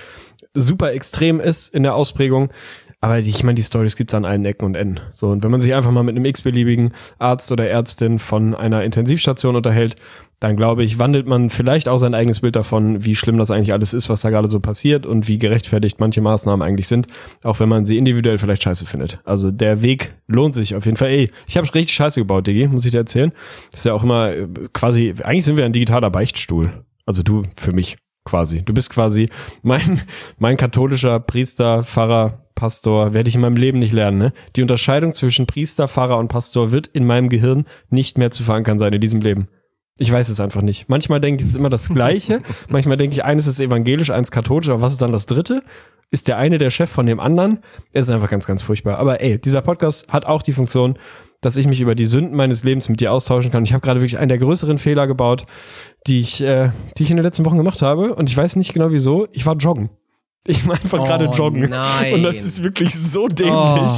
super extrem ist in der Ausprägung. Aber ich meine, die Stories gibt's an allen Ecken und Enden. So, und wenn man sich einfach mal mit einem x-beliebigen Arzt oder Ärztin von einer Intensivstation unterhält, dann glaube ich, wandelt man vielleicht auch sein eigenes Bild davon, wie schlimm das eigentlich alles ist, was da gerade so passiert und wie gerechtfertigt manche Maßnahmen eigentlich sind, auch wenn man sie individuell vielleicht scheiße findet. Also der Weg lohnt sich auf jeden Fall. Ey, ich habe richtig scheiße gebaut, Digi, muss ich dir erzählen. Das ist ja auch immer äh, quasi, eigentlich sind wir ein digitaler Beichtstuhl. Also du für mich quasi. Du bist quasi mein, mein katholischer Priester, Pfarrer, Pastor, werde ich in meinem Leben nicht lernen. Ne? Die Unterscheidung zwischen Priester, Pfarrer und Pastor wird in meinem Gehirn nicht mehr zu verankern sein in diesem Leben. Ich weiß es einfach nicht. Manchmal denke ich, es ist immer das Gleiche. Manchmal denke ich, eines ist evangelisch, eins katholisch, aber was ist dann das dritte? Ist der eine der Chef von dem anderen? Es ist einfach ganz, ganz furchtbar. Aber ey, dieser Podcast hat auch die Funktion, dass ich mich über die Sünden meines Lebens mit dir austauschen kann. Ich habe gerade wirklich einen der größeren Fehler gebaut, die ich, äh, die ich in den letzten Wochen gemacht habe. Und ich weiß nicht genau wieso. Ich war joggen. Ich war einfach gerade Oh, joggen. nein. Und das ist wirklich so dämlich.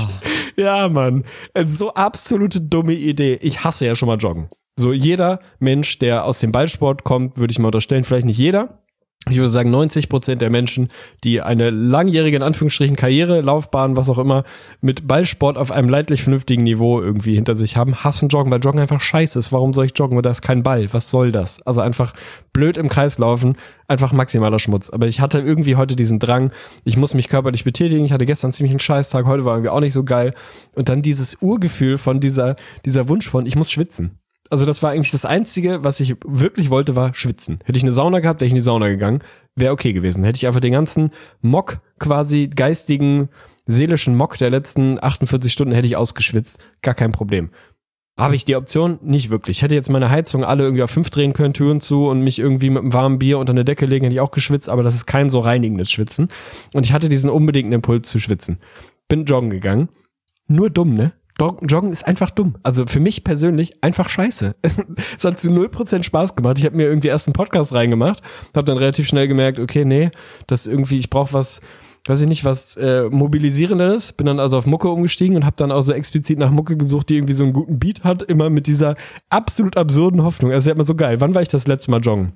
Oh. Ja, Mann. So absolute dumme Idee. Ich hasse ja schon mal joggen. So jeder Mensch, der aus dem Ballsport kommt, würde ich mal unterstellen, vielleicht nicht jeder, ich würde sagen, 90 Prozent der Menschen, die eine langjährige, in Anführungsstrichen, Karriere, Laufbahn, was auch immer, mit Ballsport auf einem leidlich vernünftigen Niveau irgendwie hinter sich haben, hassen Joggen, weil Joggen einfach scheiße ist. Warum soll ich joggen? Weil da ist kein Ball. Was soll das? Also einfach blöd im Kreis laufen, einfach maximaler Schmutz. Aber ich hatte irgendwie heute diesen Drang, ich muss mich körperlich betätigen. Ich hatte gestern ziemlich einen Scheißtag, heute war irgendwie auch nicht so geil. Und dann dieses Urgefühl von dieser, dieser Wunsch von, ich muss schwitzen also das war eigentlich das Einzige, was ich wirklich wollte, war schwitzen. Hätte ich eine Sauna gehabt, wäre ich in die Sauna gegangen, wäre okay gewesen. Hätte ich einfach den ganzen Mock, quasi geistigen, seelischen Mock der letzten 48 Stunden hätte ich ausgeschwitzt, gar kein Problem. Habe ich die Option? Nicht wirklich. Ich hätte jetzt meine Heizung alle irgendwie auf fünf drehen können, Türen zu und mich irgendwie mit einem warmen Bier unter eine Decke legen, hätte ich auch geschwitzt, aber das ist kein so reinigendes Schwitzen. Und ich hatte diesen unbedingten Impuls zu schwitzen. Bin joggen gegangen. Nur dumm, ne? Joggen ist einfach dumm. Also für mich persönlich einfach scheiße. Es, hat zu null Prozent Spaß gemacht. Ich habe mir irgendwie erst einen Podcast reingemacht, habe dann relativ schnell gemerkt, okay, nee, das irgendwie, ich brauche was, weiß ich nicht, was äh, mobilisierenderes. Bin dann also auf Mucke umgestiegen und habe dann auch so explizit nach Mucke gesucht, die irgendwie so einen guten Beat hat, immer mit dieser absolut absurden Hoffnung. Also ist ja immer so geil. Wann war ich das letzte Mal joggen?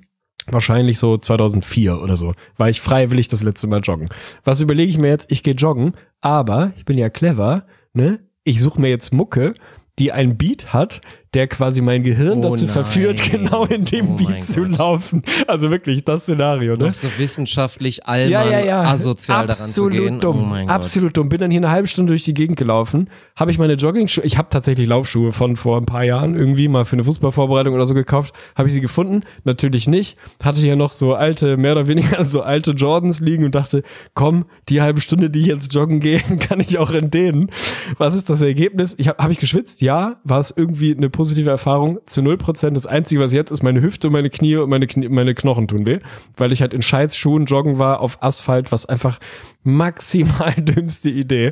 Wahrscheinlich so 2004 oder so. War ich freiwillig das letzte Mal joggen. Was überlege ich mir jetzt? Ich gehe joggen, aber ich bin ja clever, ne? Ich suche mir jetzt Mucke, die ein Beat hat, der quasi mein Gehirn Oh dazu nein. verführt, genau in dem Oh Beat zu Gott. laufen. Also wirklich das Szenario, ne? Noch so wissenschaftlich allmann ja, ja, ja. asozial Absolut daran zu gehen. dumm. Oh mein Gott. Absolut dumm. Bin dann hier eine halbe Stunde durch die Gegend gelaufen, habe ich meine Jogging-Schuhe, ich habe tatsächlich Laufschuhe von vor ein paar Jahren irgendwie mal für eine Fußballvorbereitung oder so gekauft, habe ich sie gefunden? Natürlich nicht. Hatte hier noch so alte, mehr oder weniger so alte Jordans liegen und dachte, komm, die halbe Stunde, die ich jetzt joggen gehe, kann ich auch in denen. Was ist das Ergebnis? Ich habe hab ich geschwitzt? Ja. War es irgendwie eine positive Erfahrung? Zu null Prozent. Das Einzige, was jetzt ist, meine Hüfte und meine Knie und meine, Knie, meine Knochen tun weh, weil ich halt in Scheißschuhen joggen war auf Asphalt, was einfach maximal dümmste Idee.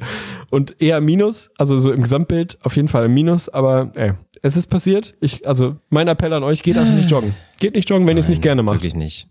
Und eher Minus, also so im Gesamtbild auf jeden Fall ein Minus, aber ey, es ist passiert. Ich, also mein Appell an euch, geht einfach nicht joggen. Geht nicht joggen, wenn ihr es nicht gerne macht. Wirklich nicht.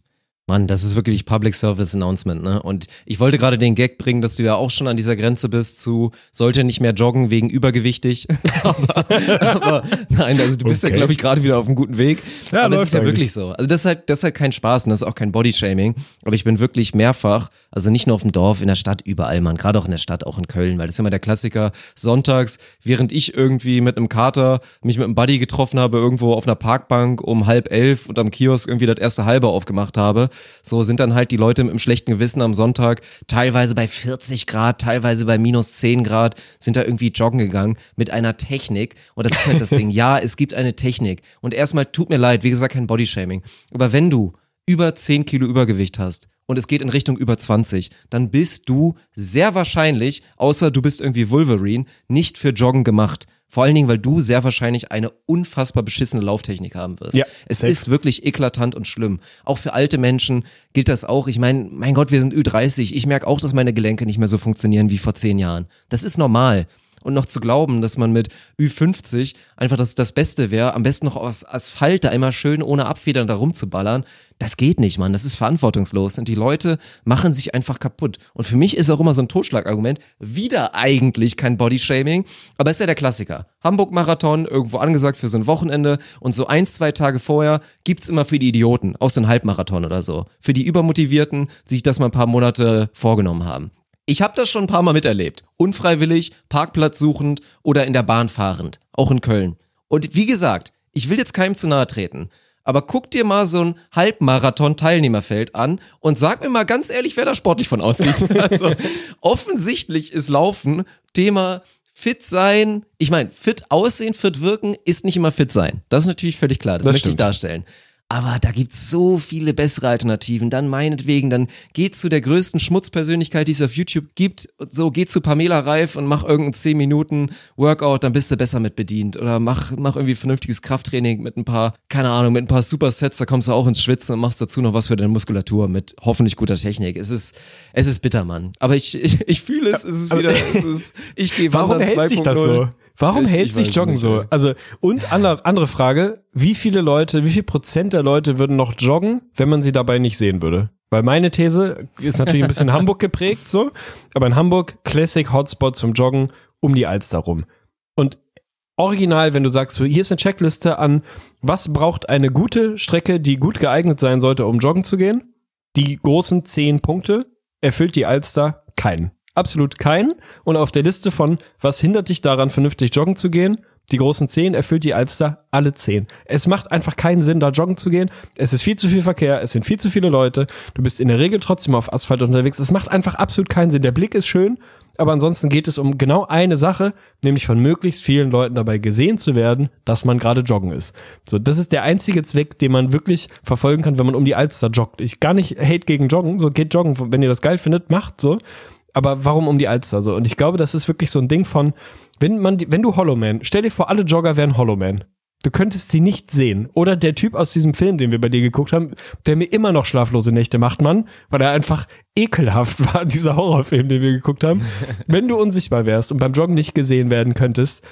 Mann, das ist wirklich Public Service Announcement, ne? Und ich wollte gerade den Gag bringen, dass du ja auch schon an dieser Grenze bist zu, sollte nicht mehr joggen wegen übergewichtig. aber, aber nein, also du bist ja, Okay. glaube ich, gerade wieder auf einem guten Weg. Ja, aber es ist ja eigentlich. wirklich so. Also das ist halt, das ist halt kein Spaß und das ist auch kein Bodyshaming. Aber ich bin wirklich mehrfach, also nicht nur auf dem Dorf, in der Stadt, überall, Mann. Gerade auch in der Stadt, auch in Köln, weil das ist immer der Klassiker. Sonntags, während ich irgendwie mit einem Kater mich mit einem Buddy getroffen habe, irgendwo auf einer Parkbank um halb elf und am Kiosk irgendwie das erste halbe aufgemacht habe, so sind dann halt die Leute mit einem schlechten Gewissen am Sonntag teilweise bei 40 Grad, teilweise bei minus 10 Grad, sind da irgendwie joggen gegangen mit einer Technik. Und das ist halt das Ding. Ja, es gibt eine Technik. Und erstmal tut mir leid, wie gesagt, kein Bodyshaming. Aber wenn du über 10 Kilo Übergewicht hast und es geht in Richtung über 20, dann bist du sehr wahrscheinlich, außer du bist irgendwie Wolverine, nicht für Joggen gemacht. Vor allen Dingen, weil du sehr wahrscheinlich eine unfassbar beschissene Lauftechnik haben wirst. Ja, es safe. ist wirklich eklatant und schlimm. Auch für alte Menschen gilt das auch. Ich meine, mein Gott, wir sind Ü30. Ich merke auch, dass meine Gelenke nicht mehr so funktionieren wie vor zehn Jahren. Das ist normal. Und noch zu glauben, dass man mit Ü50 einfach das, das Beste wäre, am besten noch aus Asphalt da immer schön ohne Abfedern da rumzuballern, das geht nicht, Mann. Das ist verantwortungslos. Und die Leute machen sich einfach kaputt. Und für mich ist auch immer so ein Totschlagargument, wieder eigentlich kein Bodyshaming, aber ist ja der Klassiker. Hamburg-Marathon, irgendwo angesagt für so ein Wochenende und so ein, zwei Tage vorher gibt's immer für die Idioten, aus den Halbmarathon oder so. Für die Übermotivierten, die sich das mal ein paar Monate vorgenommen haben. Ich habe das schon ein paar Mal miterlebt. Unfreiwillig, Parkplatz suchend oder in der Bahn fahrend. Auch in Köln. Und wie gesagt, ich will jetzt keinem zu nahe treten. Aber guck dir mal so ein Halbmarathon-Teilnehmerfeld an und sag mir mal ganz ehrlich, wer da sportlich von aussieht. Also offensichtlich ist Laufen Thema fit sein. Ich meine, fit aussehen, fit wirken ist nicht immer fit sein. Das ist natürlich völlig klar. Das, Das möchte ich stimmt. darstellen. Aber da gibt's so viele bessere Alternativen. Dann meinetwegen, dann geh zu der größten Schmutzpersönlichkeit, die es auf YouTube gibt. So, geh zu Pamela Reif und mach irgendein 10 Minuten Workout, dann bist du besser mit bedient. Oder mach, mach irgendwie vernünftiges Krafttraining mit ein paar, keine Ahnung, mit ein paar Supersets, da kommst du auch ins Schwitzen und machst dazu noch was für deine Muskulatur mit hoffentlich guter Technik. Es ist, es ist bitter, Mann. Aber ich, ich, ich fühle es, es ist wieder, es ist, ich gehe Warum hält sich das 2.0. so? Warum Ich- hält ich sich Joggen nicht, so? Also, und andere, andere Frage, wie viele Leute, wie viel Prozent der Leute würden noch joggen, wenn man sie dabei nicht sehen würde? Weil meine These ist natürlich ein bisschen Hamburg geprägt, so, aber in Hamburg Classic Hotspot zum Joggen um die Alster rum. Und original, wenn du sagst, hier ist eine Checkliste an, was braucht eine gute Strecke, die gut geeignet sein sollte, um joggen zu gehen? die großen zehn Punkte erfüllt die Alster keinen. Absolut keinen. Und auf der Liste von, was hindert dich daran, vernünftig joggen zu gehen, die großen zehn erfüllt die Alster alle zehn. Es macht einfach keinen Sinn, da joggen zu gehen. Es ist viel zu viel Verkehr, es sind viel zu viele Leute. Du bist in der Regel trotzdem auf Asphalt unterwegs. Es macht einfach absolut keinen Sinn. Der Blick ist schön, aber ansonsten geht es um genau eine Sache, nämlich von möglichst vielen Leuten dabei gesehen zu werden, dass man gerade joggen ist. So, das ist der einzige Zweck, den man wirklich verfolgen kann, wenn man um die Alster joggt. Ich gar nicht hate gegen Joggen, so geht joggen, wenn ihr das geil findet, macht so. Aber warum um die Alster so? Und ich glaube, das ist wirklich so ein Ding von, wenn man, die- wenn du Hollow Man, stell dir vor, alle Jogger wären Hollow Man. Du könntest sie nicht sehen. Oder der Typ aus diesem Film, den wir bei dir geguckt haben, der mir immer noch schlaflose Nächte macht, Mann, weil er einfach ekelhaft war, dieser Horrorfilm, den wir geguckt haben. Wenn du unsichtbar wärst und beim Joggen nicht gesehen werden könntest,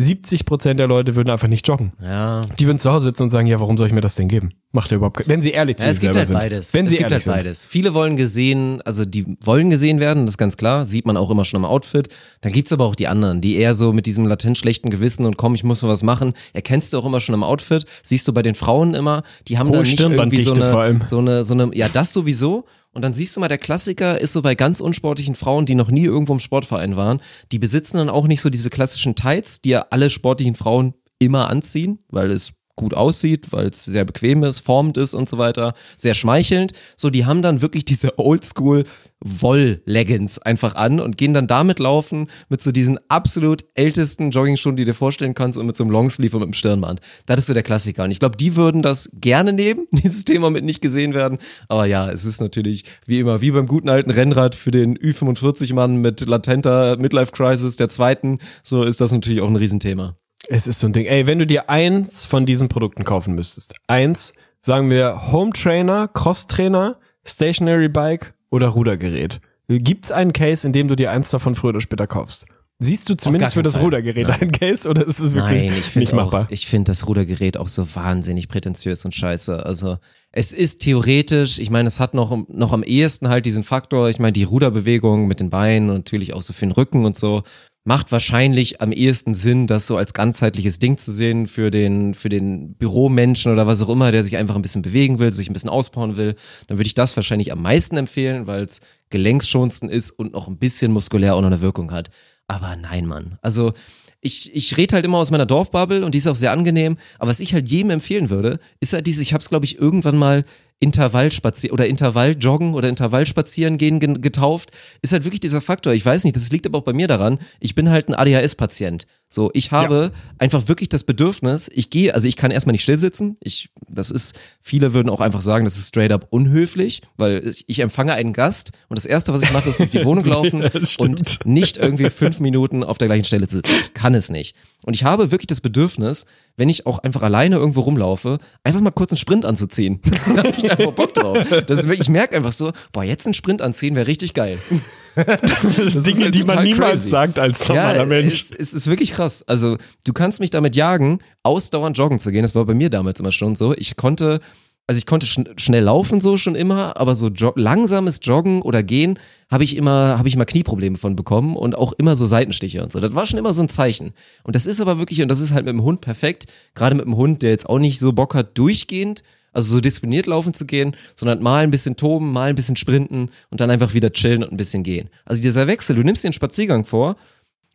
70 Prozent der Leute würden einfach nicht joggen. Ja. Die würden zu Hause sitzen und sagen, ja, warum soll ich mir das denn geben? Macht ja überhaupt keinen, wenn sie ehrlich zu Ja, es gibt halt sind. beides. Wenn es sie gibt ehrlich halt beides. Viele wollen gesehen, also die wollen gesehen werden, das ist ganz klar, sieht man auch immer schon am Outfit. Dann gibt's aber auch die anderen, die eher so mit diesem latent schlechten Gewissen und komm, ich muss was machen, erkennst du auch immer schon am Outfit, siehst du bei den Frauen immer, die haben Hohe dann nicht irgendwie so Stirnbanddichte vor allem. eine, so eine, so eine, ja, das sowieso. Und dann siehst du mal, der Klassiker ist so bei ganz unsportlichen Frauen, die noch nie irgendwo im Sportverein waren, die besitzen dann auch nicht so diese klassischen Tights, die ja alle sportlichen Frauen immer anziehen, weil es gut aussieht, weil es sehr bequem ist, formend ist und so weiter, sehr schmeichelnd. So, die haben dann wirklich diese Oldschool Woll-Leggings einfach an und gehen dann damit laufen mit so diesen absolut ältesten Joggingschuhen, die du dir vorstellen kannst und mit so einem Longsleeve und mit einem Stirnband. Das ist so der Klassiker. Und ich glaube, die würden das gerne nehmen, dieses Thema mit nicht gesehen werden. Aber ja, es ist natürlich wie immer, wie beim guten alten Rennrad für den Ü45-Mann mit latenter Midlife-Crisis der zweiten, so ist das natürlich auch ein Riesenthema. Es ist so ein Ding. Ey, wenn du dir eins von diesen Produkten kaufen müsstest, eins, sagen wir Home Trainer, Cross Trainer, Stationary Bike oder Rudergerät. Gibt's einen Case, in dem du dir eins davon früher oder später kaufst? Siehst du zumindest für das Fall. Rudergerät einen Case oder ist es wirklich Nein, ich finde nicht machbar? auch, ich finde das Rudergerät auch so wahnsinnig prätentiös und scheiße. Also es ist theoretisch, ich meine, es hat noch, noch am ehesten halt diesen Faktor, ich meine, die Ruderbewegung mit den Beinen und natürlich auch so für den Rücken und so, macht wahrscheinlich am ehesten Sinn, das so als ganzheitliches Ding zu sehen für den, für den Büromenschen oder was auch immer, der sich einfach ein bisschen bewegen will, sich ein bisschen ausbauen will. Dann würde ich das wahrscheinlich am meisten empfehlen, weil es gelenkschonsten ist und noch ein bisschen muskulär auch noch eine Wirkung hat. Aber nein, Mann. Also ich, ich rede halt immer aus meiner Dorfbubble und die ist auch sehr angenehm. Aber was ich halt jedem empfehlen würde, ist halt dieses, ich habe es glaube ich irgendwann mal Intervallspazier oder Intervalljoggen oder Intervallspazieren gehen getauft, ist halt wirklich dieser Faktor. Ich weiß nicht, das liegt aber auch bei mir daran. Ich bin halt ein ADHS-Patient. So, ich habe einfach wirklich das Bedürfnis, ich gehe, also ich kann erstmal nicht still sitzen. Ich, das ist, viele würden auch einfach sagen, das ist straight up unhöflich, weil ich, ich empfange einen Gast und das erste, was ich mache, ist durch die Wohnung laufen Ja, und nicht irgendwie fünf Minuten auf der gleichen Stelle zu sitzen. Ich kann es nicht. Und ich habe wirklich das Bedürfnis, wenn ich auch einfach alleine irgendwo rumlaufe, einfach mal kurz einen Sprint anzuziehen. da habe ich einfach Bock drauf. Das ist, ich merke einfach so, boah, jetzt einen Sprint anziehen wäre richtig geil. Das Dinge, halt die man niemals crazy. sagt als normaler ja, Mensch. Es, es ist wirklich krass. Also, du kannst mich damit jagen, ausdauernd joggen zu gehen. Das war bei mir damals immer schon so. Ich konnte, also ich konnte schn schnell laufen so schon immer, aber so jo langsames Joggen oder Gehen habe ich immer, habe ich immer Knieprobleme von bekommen und auch immer so Seitenstiche und so. Das war schon immer so ein Zeichen. Und das ist aber wirklich, und das ist halt mit dem Hund perfekt, gerade mit dem Hund, der jetzt auch nicht so Bock hat, durchgehend also so diszipliniert laufen zu gehen, sondern mal ein bisschen toben, mal ein bisschen sprinten und dann einfach wieder chillen und ein bisschen gehen. Also dieser Wechsel, du nimmst dir einen Spaziergang vor,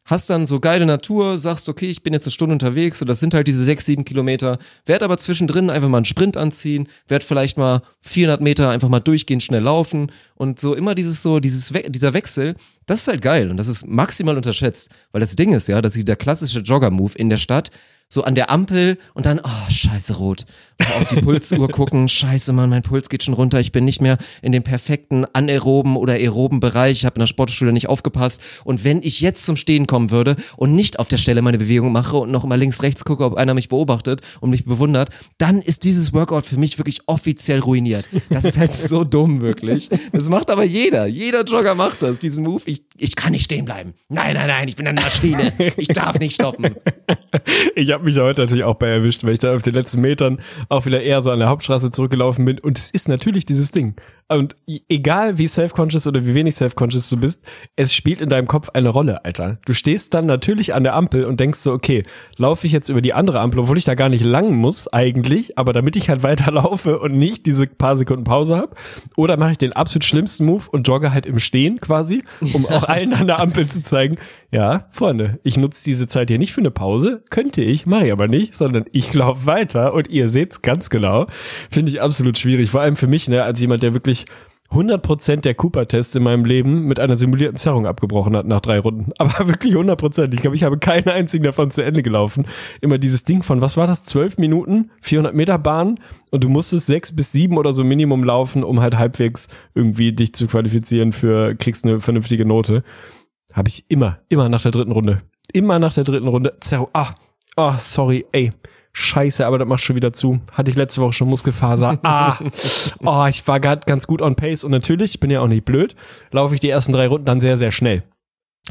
hast dann so geile Natur, sagst, okay, ich bin jetzt eine Stunde unterwegs und das sind halt diese sechs, sieben Kilometer, werd aber zwischendrin einfach mal einen Sprint anziehen, werd vielleicht mal 400 Meter einfach mal durchgehend schnell laufen und so immer dieses so, dieses, We dieser Wechsel, das ist halt geil und das ist maximal unterschätzt, weil das Ding ist ja, dass der klassische Jogger-Move in der Stadt so an der Ampel und dann, oh, scheiße rot. Mal auf die Pulsuhr gucken, scheiße Mann, mein Puls geht schon runter, ich bin nicht mehr in dem perfekten anaeroben oder aeroben Bereich, ich habe in der Sportschule nicht aufgepasst und wenn ich jetzt zum Stehen kommen würde und nicht auf der Stelle meine Bewegung mache und noch mal links, rechts gucke, ob einer mich beobachtet und mich bewundert, dann ist dieses Workout für mich wirklich offiziell ruiniert. Das ist halt so dumm, wirklich. Das macht aber jeder. Jeder Jogger macht das, diesen Move. Ich, ich kann nicht stehen bleiben. Nein, nein, nein, ich bin eine Maschine. Ich darf nicht stoppen. Ich habe mich heute natürlich auch bei erwischt, weil ich da auf den letzten Metern auch wieder eher so an der Hauptstraße zurückgelaufen bin. Und es ist natürlich dieses Ding. Und egal wie self-conscious oder wie wenig self-conscious du bist, es spielt in deinem Kopf eine Rolle, Alter. Du stehst dann natürlich an der Ampel und denkst so, okay, laufe ich jetzt über die andere Ampel, obwohl ich da gar nicht lang muss eigentlich, aber damit ich halt weiterlaufe und nicht diese paar Sekunden Pause habe, oder mache ich den absolut schlimmsten Move und jogge halt im Stehen quasi, um auch allen an der Ampel zu zeigen, ja, Freunde, ich nutze diese Zeit hier nicht für eine Pause, könnte ich, mache ich aber nicht, sondern ich laufe weiter und ihr seht's ganz genau. Finde ich absolut schwierig, vor allem für mich, ne, als jemand, der wirklich 100% der Cooper-Tests in meinem Leben mit einer simulierten Zerrung abgebrochen hat nach drei Runden. Aber wirklich 100%. Ich glaube, ich habe keinen einzigen davon zu Ende gelaufen. Immer dieses Ding von, was war das, 12 Minuten, 400 Meter Bahn und du musstest sechs bis sieben oder so Minimum laufen, um halt halbwegs irgendwie dich zu qualifizieren für, kriegst eine vernünftige Note. Habe ich immer, immer nach der dritten Runde. Immer nach der dritten Runde. Zerrung. Ah, oh, sorry, ey. Scheiße, aber das macht schon wieder zu. Hatte ich letzte Woche schon Muskelfaser. Ah, oh, ich war gerade ganz gut on pace und natürlich, ich bin ja auch nicht blöd, laufe ich die ersten drei Runden dann sehr, sehr schnell.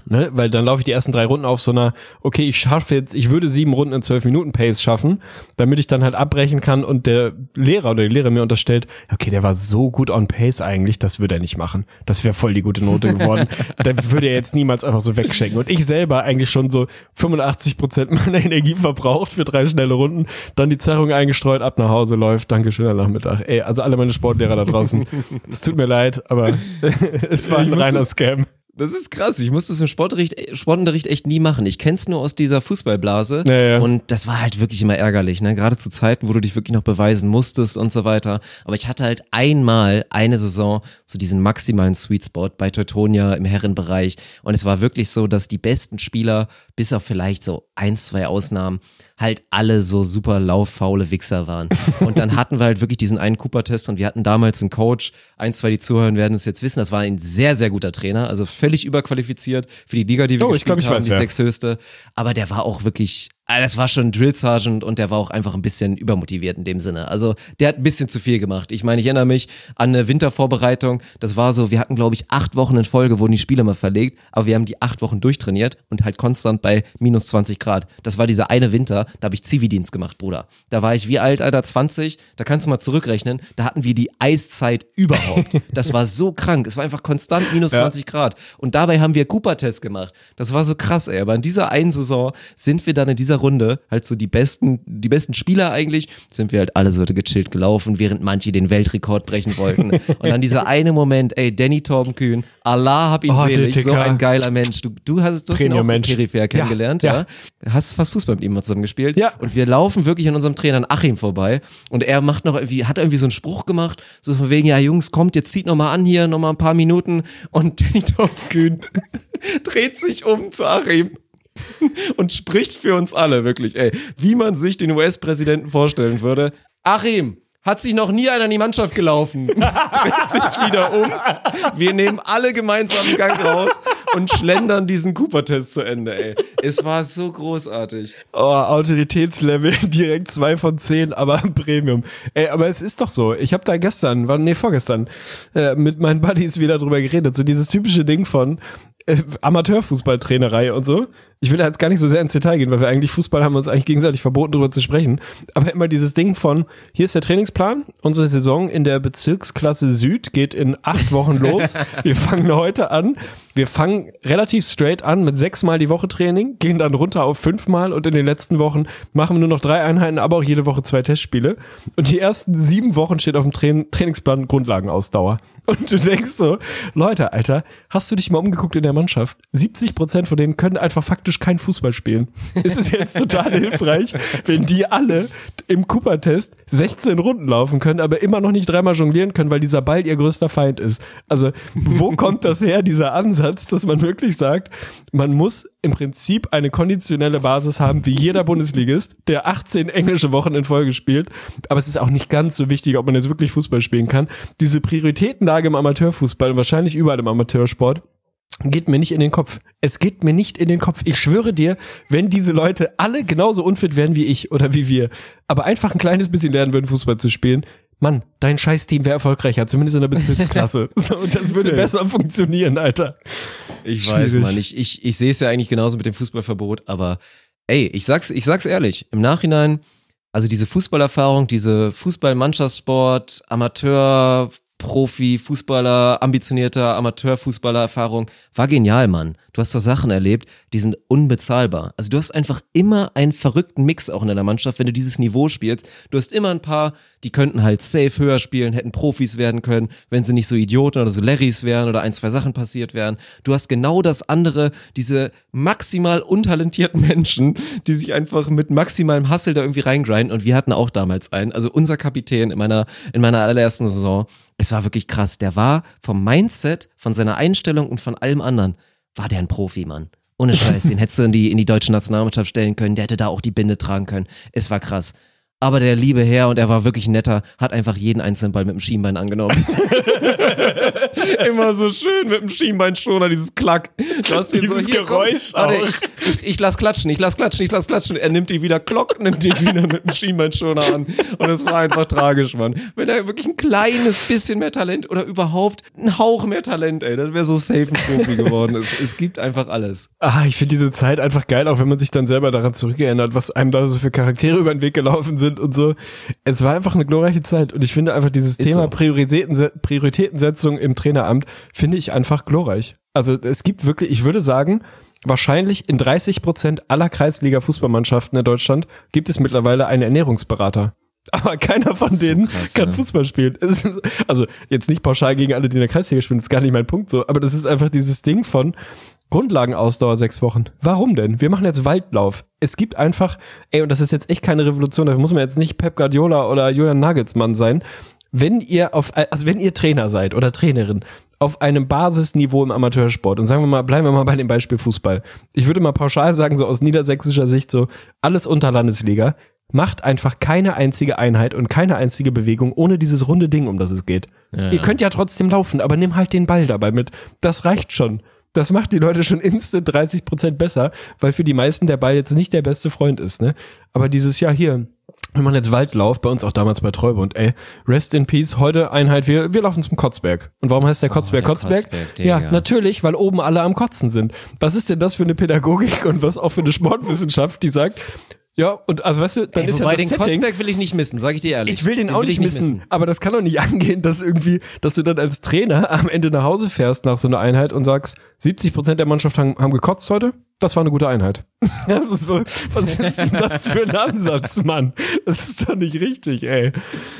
Ne, weil dann laufe ich die ersten drei Runden auf so einer, okay, ich schaffe jetzt, ich würde sieben Runden in zwölf Minuten Pace schaffen, damit ich dann halt abbrechen kann und der Lehrer oder die Lehrer mir unterstellt, okay, der war so gut on Pace eigentlich, das würde er nicht machen. Das wäre voll die gute Note geworden. der würde er jetzt niemals einfach so wegschenken. Und ich selber eigentlich schon so 85 Prozent meiner Energie verbraucht für drei schnelle Runden, dann die Zerrung eingestreut, ab nach Hause läuft, Dankeschön, am Nachmittag. Ey, also alle meine Sportlehrer da draußen, es tut mir leid, aber es war ein reiner Scam. Das ist krass. Ich musste es im Sportunterricht, Sportunterricht echt nie machen. Ich kenn's nur aus dieser Fußballblase. Ja, ja. Und das war halt wirklich immer ärgerlich, ne? Gerade zu Zeiten, wo du dich wirklich noch beweisen musstest und so weiter. Aber ich hatte halt einmal eine Saison so diesen maximalen Sweet Spot bei Teutonia im Herrenbereich. Und es war wirklich so, dass die besten Spieler, bis auf vielleicht so ein, zwei Ausnahmen, halt alle so super lauffaule Wichser waren. Und dann hatten wir halt wirklich diesen einen Cooper-Test und wir hatten damals einen Coach, ein, zwei, die zuhören, werden es jetzt wissen, das war ein sehr, sehr guter Trainer, also völlig überqualifiziert für die Liga, die wir Oh, gespielt glaub, haben, weiß, die wer. sechshöchste. Aber der war auch wirklich, das war schon ein Drill Sergeant und der war auch einfach ein bisschen übermotiviert in dem Sinne. Also der hat ein bisschen zu viel gemacht. Ich meine, ich erinnere mich an eine Wintervorbereitung. Das war so, wir hatten, glaube ich, acht Wochen in Folge, wurden die Spiele mal verlegt, aber wir haben die acht Wochen durchtrainiert und halt konstant bei minus 20 Grad. Das war dieser eine Winter, da habe ich Zivildienst gemacht, Bruder. Da war ich wie alt, Alter, 20, da kannst du mal zurückrechnen, da hatten wir die Eiszeit überhaupt. Das war so krank. Es war einfach konstant minus 20 Grad. Und dabei haben wir Cooper-Test gemacht. Das war so krass, ey. Aber in dieser einen Saison sind wir dann in dieser Runde halt so die besten, die besten Spieler eigentlich, sind wir halt alle so gechillt gelaufen, während manche den Weltrekord brechen wollten. Und dann dieser eine Moment, ey, Danny Torbenkühn, Allah hab ihn Oh, selig, so ein geiler Mensch. Du, du hast, du hast ihn auch peripher kennengelernt, ja, ja. Hast fast Fußball mit ihm mal zusammen gespielt. Ja. Und wir laufen wirklich an unserem Trainer Achim vorbei und er macht noch irgendwie, hat irgendwie so einen Spruch gemacht, so von wegen, ja Jungs, kommt, jetzt zieht noch mal an hier, noch mal ein paar Minuten und Danny Torfkühn dreht sich um zu Achim und spricht für uns alle, wirklich, ey, wie man sich den US-Präsidenten vorstellen würde. Achim, hat sich noch nie einer in die Mannschaft gelaufen. Dreht sich wieder um. Wir nehmen alle gemeinsam einen Gang raus und schlendern diesen Cooper-Test zu Ende, ey. Es war so großartig. Oh, Autoritätslevel direkt zwei von zehn, aber Premium. Ey, aber es ist doch so. Ich habe da gestern, war nee, vorgestern, äh, mit meinen Buddies wieder drüber geredet. So dieses typische Ding von äh, Amateurfußballtrainerei und so. Ich will da jetzt gar nicht so sehr ins Detail gehen, weil wir eigentlich Fußball haben uns eigentlich gegenseitig verboten, darüber zu sprechen. Aber immer dieses Ding von, hier ist der Trainingsplan. Unsere Saison in der Bezirksklasse Süd geht in acht Wochen los. Wir fangen heute an. Wir fangen relativ straight an mit sechsmal die Woche Training, gehen dann runter auf fünfmal und in den letzten Wochen machen wir nur noch drei Einheiten, aber auch jede Woche zwei Testspiele. Und die ersten sieben Wochen steht auf dem Train Trainingsplan Grundlagenausdauer. Und du denkst so, Leute, Alter, hast du dich mal umgeguckt in der Mannschaft? 70 Prozent von denen können einfach faktisch kein Fußball spielen. Ist es jetzt total hilfreich, wenn die alle im Cooper-Test 16 Runden laufen können, aber immer noch nicht dreimal jonglieren können, weil dieser Ball ihr größter Feind ist. Also, wo kommt das her, dieser Ansatz, dass man wirklich sagt, man muss im Prinzip eine konditionelle Basis haben, wie jeder Bundesligist, der 18 englische Wochen in Folge spielt. Aber es ist auch nicht ganz so wichtig, ob man jetzt wirklich Fußball spielen kann. Diese Prioritätenlage im Amateurfußball und wahrscheinlich überall im Amateursport geht mir nicht in den Kopf. Es geht mir nicht in den Kopf. Ich schwöre dir, wenn diese Leute alle genauso unfit wären wie ich oder wie wir, aber einfach ein kleines bisschen lernen würden, Fußball zu spielen, Mann, dein Scheißteam wäre erfolgreicher, zumindest in der Bezirksklasse. so, und das würde besser funktionieren, Alter. Ich weiß, Schwierig. Mann. Ich, ich, ich sehe es ja eigentlich genauso mit dem Fußballverbot, aber ey, ich sag's, ich sag's ehrlich, im Nachhinein, also diese Fußballerfahrung, diese Fußball-Mannschaftssport, Amateur, Profi, Fußballer, ambitionierter Amateurfußballer-Erfahrung. War genial, Mann. Du hast da Sachen erlebt, die sind unbezahlbar. Also du hast einfach immer einen verrückten Mix auch in deiner Mannschaft, wenn du dieses Niveau spielst. Du hast immer ein paar, die könnten halt safe höher spielen, hätten Profis werden können, wenn sie nicht so Idioten oder so Larrys wären oder ein, zwei Sachen passiert wären. Du hast genau das andere, diese maximal untalentierten Menschen, die sich einfach mit maximalem Hustle da irgendwie reingrinden. Und wir hatten auch damals einen, also unser Kapitän in meiner, in meiner allerersten Saison. Es war wirklich krass. Der war vom Mindset, von seiner Einstellung und von allem anderen, war der ein Profi, Mann. Ohne Scheiß, den hättest du in die, in die deutsche Nationalmannschaft stellen können, der hätte da auch die Binde tragen können. Es war krass. Aber der liebe Herr, und er war wirklich netter, hat einfach jeden einzelnen Ball mit dem Schienbein angenommen. Immer so schön mit dem Schienbeinschoner, dieses Klack. Du hast den Dieses so, hier, Geräusch komm, warte, ich, ich, ich lass klatschen, ich lass klatschen, ich lass klatschen. Er nimmt die wieder Klock, nimmt die wieder mit dem Schienbeinschoner an. Und es war einfach tragisch, Mann. Wenn er wirklich ein kleines bisschen mehr Talent oder überhaupt ein Hauch mehr Talent, ey, dann wäre so safe ein Profi geworden. Es, es gibt einfach alles. Ah, ich finde diese Zeit einfach geil, auch wenn man sich dann selber daran zurückerinnert, was einem da so für Charaktere über den Weg gelaufen sind und so. Es war einfach eine glorreiche Zeit und ich finde einfach dieses Ist Thema so. Prioritäten, Prioritätensetzung im Traineramt finde ich einfach glorreich. Also es gibt wirklich, ich würde sagen, wahrscheinlich in 30 Prozent aller Kreisliga-Fußballmannschaften in Deutschland gibt es mittlerweile einen Ernährungsberater. Aber keiner von so denen krass, kann ne? Fußball spielen. Es ist, also jetzt nicht pauschal gegen alle, die in der Kreisliga spielen, das ist gar nicht mein Punkt so. Aber das ist einfach dieses Ding von Grundlagenausdauer sechs Wochen. Warum denn? Wir machen jetzt Waldlauf. Es gibt einfach, ey, und das ist jetzt echt keine Revolution, dafür muss man jetzt nicht Pep Guardiola oder Julian Nagelsmann sein. Wenn ihr auf, also wenn ihr Trainer seid oder Trainerin auf einem Basisniveau im Amateursport und sagen wir mal, bleiben wir mal bei dem Beispiel Fußball. Ich würde mal pauschal sagen, so aus niedersächsischer Sicht, so alles unter Landesliga, macht einfach keine einzige Einheit und keine einzige Bewegung ohne dieses runde Ding, um das es geht. Ihr könnt ja trotzdem laufen, aber nimm halt den Ball dabei mit. Das reicht schon. Das macht die Leute schon instant 30 Prozent besser, weil für die meisten der Ball jetzt nicht der beste Freund ist, ne? Aber dieses Jahr hier, wir machen jetzt Waldlauf, bei uns auch damals bei Treubund, ey, rest in peace, heute Einheit, wir, wir laufen zum Kotzberg. Und warum heißt der Kotzberg der Kotzberg? Kotzberg, ja, natürlich, weil oben alle am Kotzen sind. Was ist denn das für eine Pädagogik und was auch für eine Sportwissenschaft, die sagt, ja, und also weißt du, dann Ey, ist ja das den Setting, Kotzberg will ich nicht missen, sag ich dir ehrlich. ich will den auch will nicht ich missen, aber das kann doch nicht angehen, dass irgendwie, dass du dann als Trainer am Ende nach Hause fährst nach so einer Einheit und sagst, 70 Prozent der Mannschaft haben, haben gekotzt heute. Das war eine gute Einheit. Ist so, was ist denn das für ein Ansatz, Mann? Das ist doch nicht richtig, ey.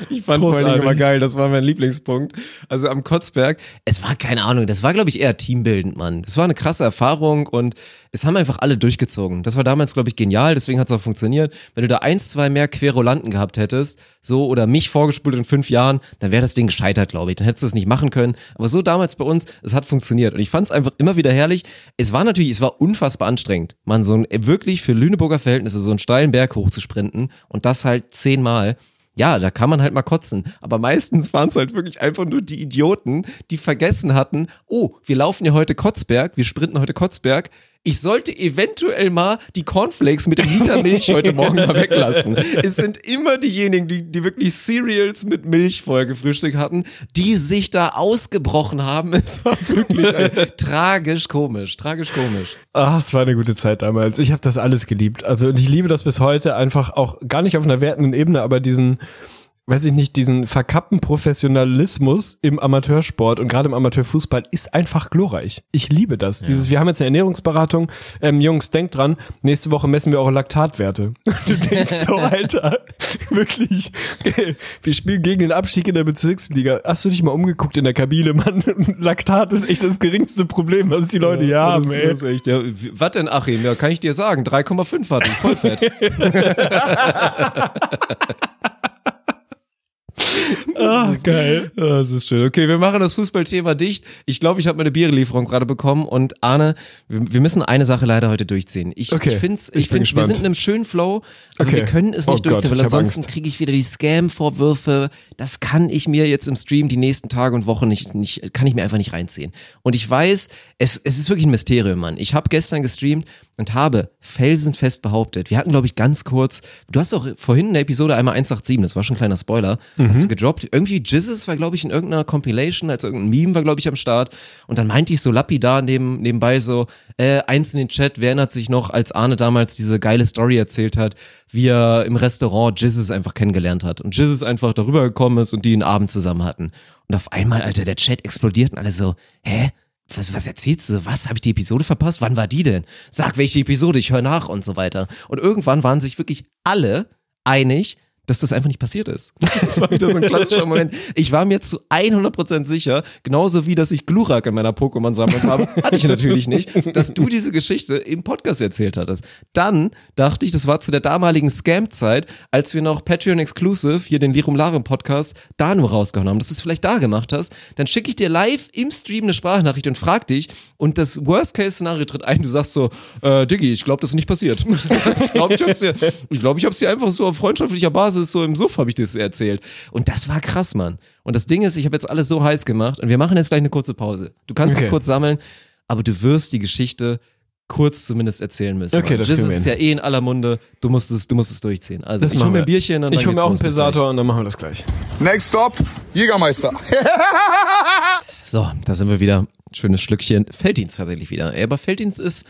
Ich fand vor allen Dingen Großartig. immer geil, das war mein Lieblingspunkt. Also am Kotzberg, es war keine Ahnung, das war glaube ich eher teambildend, Mann. Das war eine krasse Erfahrung und es haben einfach alle durchgezogen. Das war damals glaube ich genial, deswegen hat es auch funktioniert. Wenn du da eins, zwei mehr Querulanten gehabt hättest, so oder mich vorgespult in fünf Jahren, dann wäre das Ding gescheitert, glaube ich. Dann hättest du es nicht machen können. Aber so damals bei uns, es hat funktioniert und ich fand es einfach immer wieder herrlich. Es war natürlich, es war unfassbar anstrengend, man so ein wirklich für Lüneburger Verhältnisse so einen steilen Berg hochzusprinten und das halt zehnmal. Ja, da kann man halt mal kotzen. Aber meistens waren es halt wirklich einfach nur die Idioten, die vergessen hatten, oh, wir laufen ja heute Kotzberg, wir sprinten heute Kotzberg. Ich sollte eventuell mal die Cornflakes mit dem Liter Milch heute Morgen mal weglassen. Es sind immer diejenigen, die, die wirklich Cereals mit Milch vorher gefrühstückt hatten, die sich da ausgebrochen haben. Es war wirklich ein, tragisch komisch, tragisch komisch. Ah, es war eine gute Zeit damals. Ich habe das alles geliebt. Also und ich liebe das bis heute einfach auch gar nicht auf einer wertenden Ebene, aber diesen weiß ich nicht, diesen verkappten Professionalismus im Amateursport und gerade im Amateurfußball ist einfach glorreich. Ich liebe das. Dieses, wir haben jetzt eine Ernährungsberatung. Ähm, Jungs, denkt dran, nächste Woche messen wir eure Laktatwerte. Du denkst so, Alter, wirklich, wir spielen gegen den Abstieg in der Bezirksliga. Hast du dich mal umgeguckt in der Kabine, Mann? Laktat ist echt das geringste Problem, was die Leute hier haben, das, ey. das ist echt, ja, was denn, Achim? Ja, kann ich dir sagen. 3,5 hatte ich, voll Ah, geil. Ja, das ist schön. Okay, wir machen das Fußballthema dicht. Ich glaube, ich habe meine Bierlieferung gerade bekommen und Arne, wir, wir müssen eine Sache leider heute durchziehen. Ich, Okay, ich find's, ich ich bin finde, wir sind in einem schönen Flow, aber Okay. wir können es Oh nicht Gott, durchziehen, weil ich hab ansonsten kriege ich wieder die Scam-Vorwürfe. Das kann ich mir jetzt im Stream die nächsten Tage und Wochen nicht, nicht kann ich mir einfach nicht reinziehen. Und ich weiß, es, es ist wirklich ein Mysterium, Mann. Ich habe gestern gestreamt und habe felsenfest behauptet, wir hatten, glaube ich, ganz kurz, du hast auch vorhin in der Episode einmal 187, das war schon ein kleiner Spoiler, hast du gedroppt. Irgendwie Jizzes war, glaube ich, in irgendeiner Compilation, als irgendein Meme war, glaube ich, am Start. Und dann meinte ich so lapidar neben, nebenbei so, äh, eins in den Chat, wer erinnert sich noch, als Arne damals diese geile Story erzählt hat, wie er im Restaurant Jizzes einfach kennengelernt hat. Und Jizzes einfach darüber gekommen ist und die einen Abend zusammen hatten. Und auf einmal, Alter, der Chat explodiert und alle so, hä? Was, was erzählst du? Was? Habe ich die Episode verpasst? Wann war die denn? Sag, welche Episode, ich höre nach und so weiter. Und irgendwann waren sich wirklich alle einig, dass das einfach nicht passiert ist. Das war wieder so ein klassischer Moment. Ich war mir zu 100% sicher, genauso wie, dass ich Glurak in meiner Pokémon-Sammlung habe, hatte ich natürlich nicht, dass du diese Geschichte im Podcast erzählt hattest. Dann dachte ich, das war zu der damaligen Scam-Zeit, als wir noch Patreon Exclusive, hier den Lirum Larum Podcast, da nur rausgehauen haben, dass du es vielleicht da gemacht hast. Dann schicke ich dir live im Stream eine Sprachnachricht und frag dich und das Worst-Case-Szenario tritt ein, du sagst so, äh, Diggi, ich glaube, das ist nicht passiert. ich glaube, ich dir, ich glaube, ich hab's dir einfach so auf freundschaftlicher Basis so im Suff habe ich das erzählt. Und das war krass, Mann. Und das Ding ist, ich habe jetzt alles so heiß gemacht und wir machen jetzt gleich eine kurze Pause. Du kannst Okay. dich kurz sammeln, aber du wirst die Geschichte kurz zumindest erzählen müssen. Okay, das das ist ja eh in aller Munde. Du musst es, du musst es durchziehen. Also Das ich hole mir ein Bierchen und Ich dann hole mir auch einen. Pesator und dann machen wir das gleich. Next stop, Jägermeister. So, da sind wir wieder. Schönes Schlückchen. Felddienst tatsächlich wieder. Aber Felddienst ist,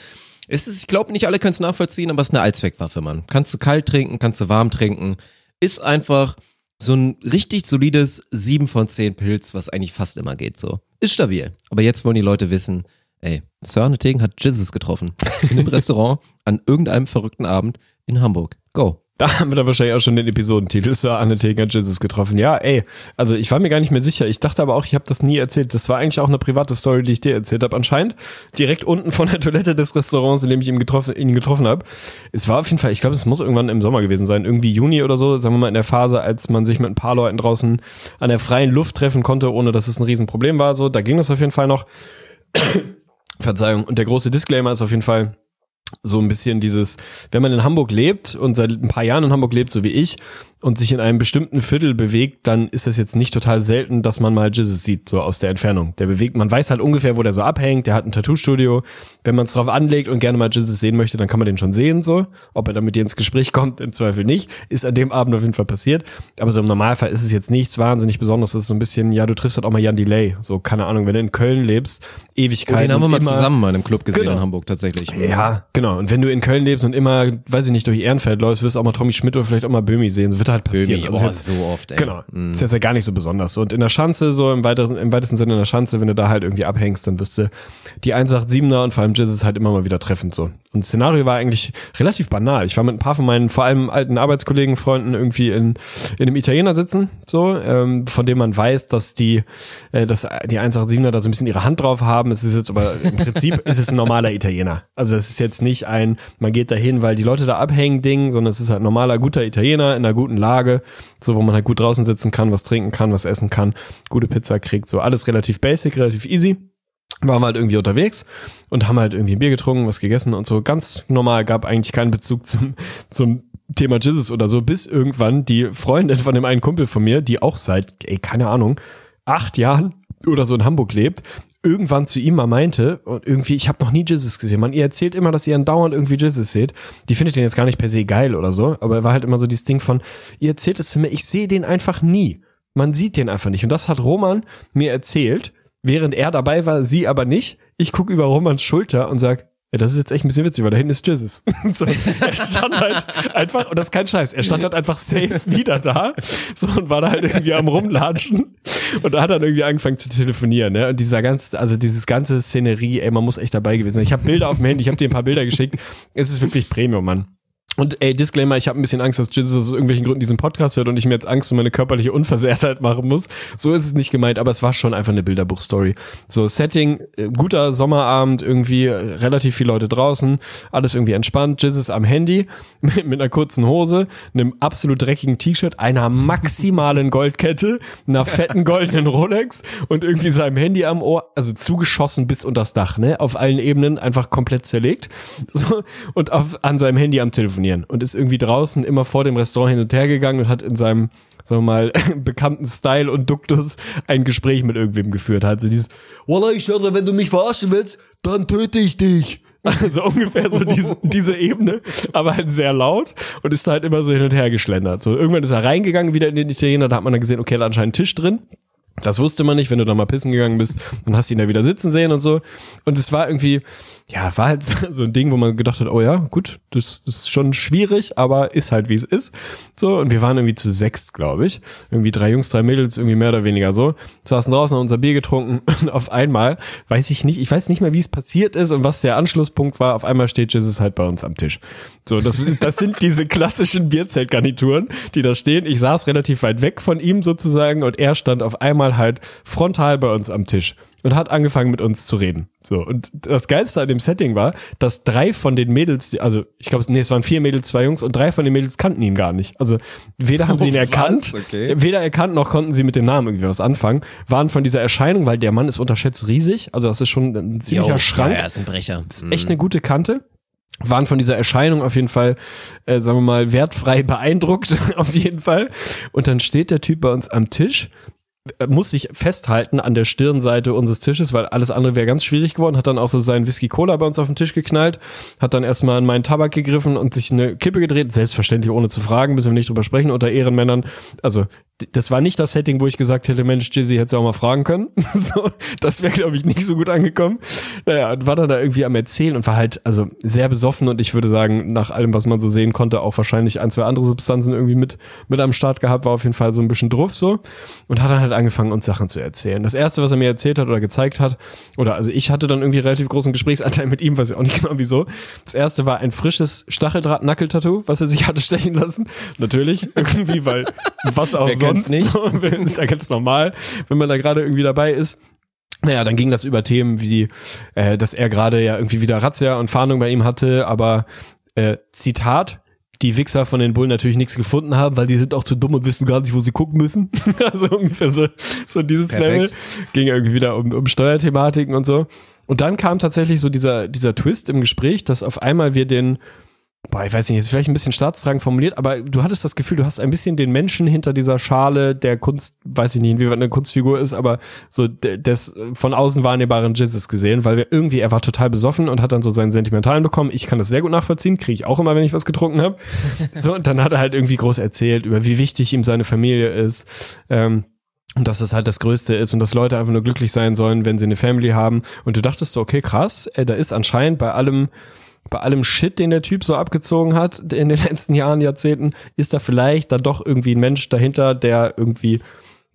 es ist, ich glaube, nicht alle können es nachvollziehen, aber es ist eine Allzweckwaffe, Mann. Kannst du kalt trinken, kannst du warm trinken. Ist einfach so ein richtig solides 7 von 10 Pilz, was eigentlich fast immer geht so. Ist stabil. Aber jetzt wollen die Leute wissen, ey, Sir Netting hat Jizzes getroffen. In einem Restaurant an irgendeinem verrückten Abend in Hamburg. Go. Da haben wir dann wahrscheinlich auch schon den Episodentitel, Sir Anne Teger Jesus getroffen. Ja, ey, also ich war mir gar nicht mehr sicher. Ich dachte aber auch, ich habe das nie erzählt. Das war eigentlich auch eine private Story, die ich dir erzählt habe. Anscheinend direkt unten von der Toilette des Restaurants, in dem ich ihn getroffen, ihn getroffen habe. Es war auf jeden Fall, ich glaube, es muss irgendwann im Sommer gewesen sein, irgendwie Juni oder so, sagen wir mal in der Phase, als man sich mit ein paar Leuten draußen an der freien Luft treffen konnte, ohne dass es ein Riesenproblem war. So, da ging das auf jeden Fall noch. Verzeihung. Und der große Disclaimer ist auf jeden Fall, so ein bisschen dieses, wenn man in Hamburg lebt und seit ein paar Jahren in Hamburg lebt, so wie ich, und sich in einem bestimmten Viertel bewegt, dann ist es jetzt nicht total selten, dass man mal Jesus sieht, so aus der Entfernung. Der bewegt, man weiß halt ungefähr, wo der so abhängt, der hat ein Tattoo-Studio. Wenn man es drauf anlegt und gerne mal Jesus sehen möchte, dann kann man den schon sehen, so. Ob er dann mit dir ins Gespräch kommt, im Zweifel nicht. Ist an dem Abend auf jeden Fall passiert. Aber so im Normalfall ist es jetzt nichts wahnsinnig Besonderes. Das ist so ein bisschen, ja, du triffst halt auch mal Jan Delay. So, keine Ahnung, wenn du in Köln lebst, Ewigkeit. Oh, den haben wir mal immer- zusammen mal in einem Club gesehen Genau. in Hamburg tatsächlich. ja, genau. Und wenn du in Köln lebst und immer, weiß ich nicht, durch Ehrenfeld läufst, wirst du auch mal Tommy Schmidt oder vielleicht auch mal Böhmi sehen. Das wird halt passieren. Ist oh, jetzt- so oft, ey. Genau. Mhm. Ist jetzt ja gar nicht so besonders. Und in der Schanze, so im weitesten, im weitesten Sinne in der Schanze, wenn du da halt irgendwie abhängst, dann wirst du die 187er und vor allem Jizzes halt immer mal wieder treffend so. Und das Szenario war eigentlich relativ banal. Ich war mit ein paar von meinen, vor allem alten Arbeitskollegen, Freunden irgendwie in, in einem Italiener sitzen, so, ähm, von dem man weiß, dass die, äh, dass die 187er da so ein bisschen ihre Hand drauf haben. Es ist jetzt aber im Prinzip ist es ein normaler Italiener. Also es ist jetzt nicht ein, man geht dahin, weil die Leute da abhängen Ding, sondern es ist halt normaler, guter Italiener in einer guten Lage, so wo man halt gut draußen sitzen kann, was trinken kann, was essen kann, gute Pizza kriegt, so alles relativ basic, relativ easy waren wir halt irgendwie unterwegs und haben halt irgendwie ein Bier getrunken, was gegessen und so. Ganz normal, gab eigentlich keinen Bezug zum, zum Thema Jizzes oder so, bis irgendwann die Freundin von dem einen Kumpel von mir, die auch seit, ey, keine Ahnung, acht Jahren oder so in Hamburg lebt, irgendwann zu ihm mal meinte, und irgendwie, ich habe noch nie Jizzes gesehen. Man, ihr erzählt immer, dass ihr andauernd irgendwie Jizzes seht. Die findet den jetzt gar nicht per se geil oder so, aber er war halt immer so dieses Ding von, ihr erzählt es zu mir, ich sehe den einfach nie. Man sieht den einfach nicht. Und das hat Roman mir erzählt, während er dabei war, sie aber nicht. Ich gucke über Romans Schulter und sag, ja, das ist jetzt echt ein bisschen witzig, weil da hinten ist Jesus. so, er stand halt einfach, und das ist kein Scheiß, er stand halt einfach safe wieder da, so, und war da halt irgendwie am rumlatschen. Und da hat dann irgendwie angefangen zu telefonieren, ne, und dieser ganze, also dieses ganze Szenerie, ey, man muss echt dabei gewesen sein. Ich habe Bilder auf dem Handy, ich habe dir ein paar Bilder geschickt. Es ist wirklich Premium, Mann. Und ey, Disclaimer, ich habe ein bisschen Angst, dass Jesus aus irgendwelchen Gründen diesen Podcast hört und ich mir jetzt Angst um meine körperliche Unversehrtheit machen muss. So ist es nicht gemeint, aber es war schon einfach eine Bilderbuchstory. So Setting, äh, guter Sommerabend, irgendwie äh, relativ viele Leute draußen, alles irgendwie entspannt. Jesus am Handy mit, mit einer kurzen Hose, einem absolut dreckigen T-Shirt, einer maximalen Goldkette, einer fetten goldenen Rolex und irgendwie seinem Handy am Ohr, also zugeschossen bis unters Dach, ne? Auf allen Ebenen einfach komplett zerlegt. So, und auf, an seinem Handy am Telefonieren und ist irgendwie draußen immer vor dem Restaurant hin und her gegangen und hat in seinem, sagen wir mal, bekannten Style und Duktus ein Gespräch mit irgendwem geführt. Halt so dieses, Wallah, ich schwöre, wenn du mich verarschen willst, dann töte ich dich. so ungefähr so diese, diese Ebene, aber halt sehr laut und ist halt immer so hin und her geschlendert. So irgendwann ist er reingegangen wieder in den Italiener, da hat man dann gesehen, okay, da anscheinend einen Tisch drin. Das wusste man nicht, wenn du da mal pissen gegangen bist, dann hast du ihn da wieder sitzen sehen und so. Und es war irgendwie, ja, war halt so ein Ding, wo man gedacht hat, oh ja, gut, das ist schon schwierig, aber ist halt wie es ist. So, und wir waren irgendwie zu sechs, glaube ich. Irgendwie drei Jungs, drei Mädels, irgendwie mehr oder weniger so. Saßen draußen, haben unser Bier getrunken und auf einmal, weiß ich nicht, ich weiß nicht mehr, wie es passiert ist und was der Anschlusspunkt war. Auf einmal steht Jesus halt bei uns am Tisch. So, das, das sind diese klassischen Bierzeltgarnituren, die da stehen. Ich saß relativ weit weg von ihm sozusagen und er stand auf einmal halt frontal bei uns am Tisch und hat angefangen mit uns zu reden. So und das geilste an dem Setting war, dass drei von den Mädels, also ich glaube, nee, es waren vier Mädels, zwei Jungs und drei von den Mädels kannten ihn gar nicht. Also weder haben sie ihn Was? erkannt, Okay. weder erkannt noch konnten sie mit dem Namen irgendwie was anfangen, waren von dieser Erscheinung, weil der Mann ist unterschätzt riesig, also das ist schon ein ziemlicher Schrank Ja, ist ein Brecher. ist echt eine gute Kante. Waren von dieser Erscheinung auf jeden Fall, äh, sagen wir mal, wertfrei beeindruckt, auf jeden Fall. Und dann steht der Typ bei uns am Tisch, muss sich festhalten an der Stirnseite unseres Tisches, weil alles andere wäre ganz schwierig geworden, hat dann auch so seinen Whisky Cola bei uns auf den Tisch geknallt, hat dann erstmal an meinen Tabak gegriffen und sich eine Kippe gedreht, selbstverständlich ohne zu fragen, müssen wir nicht drüber sprechen, unter Ehrenmännern. Also, das war nicht das Setting, wo ich gesagt hätte, Mensch, Jizzy hätte auch mal fragen können. so, das wäre, glaube ich, nicht so gut angekommen. Naja, und war dann da irgendwie am Erzählen und war halt, also sehr besoffen und ich würde sagen, nach allem, was man so sehen konnte, auch wahrscheinlich ein, zwei andere Substanzen irgendwie mit, mit am Start gehabt, war auf jeden Fall so ein bisschen druff so und hat dann halt angefangen, uns Sachen zu erzählen. Das erste, was er mir erzählt hat oder gezeigt hat, oder also ich hatte dann irgendwie relativ großen Gesprächsanteil mit ihm, weiß ich auch nicht genau wieso. Das erste war ein frisches Stacheldraht-Nackeltattoo, was er sich hatte stechen lassen. Natürlich, irgendwie, weil was auch Wer sonst nicht? ist ja ganz normal, wenn man da gerade irgendwie dabei ist. Naja, dann ging das über Themen wie, äh, dass er gerade ja irgendwie wieder Razzia und Fahndung bei ihm hatte, aber äh, Zitat, die Wichser von den Bullen natürlich nichts gefunden haben, weil die sind auch zu dumm und wissen gar nicht, wo sie gucken müssen. also ungefähr so, so dieses Perfekt. Level. Ging irgendwie wieder um, um Steuerthematiken und so. Und dann kam tatsächlich so dieser, dieser Twist im Gespräch, dass auf einmal wir den, boah, ich weiß nicht, ist vielleicht ein bisschen staatstragend formuliert, aber du hattest das Gefühl, du hast ein bisschen den Menschen hinter dieser Schale der Kunst, weiß ich nicht, inwieweit eine Kunstfigur ist, aber so de- des von außen wahrnehmbaren Jizzes gesehen, weil wir irgendwie, er war total besoffen und hat dann so seinen Sentimentalen bekommen. Ich kann das sehr gut nachvollziehen, kriege ich auch immer, wenn ich was getrunken habe. So, und dann hat er halt irgendwie groß erzählt, über wie wichtig ihm seine Familie ist. Ähm, und dass das halt das Größte ist und dass Leute einfach nur glücklich sein sollen, wenn sie eine Family haben. Und du dachtest so, okay, krass, ey, da ist anscheinend bei allem, bei allem Shit, den der Typ so abgezogen hat in den letzten Jahren, Jahrzehnten, ist da vielleicht dann doch irgendwie ein Mensch dahinter, der irgendwie,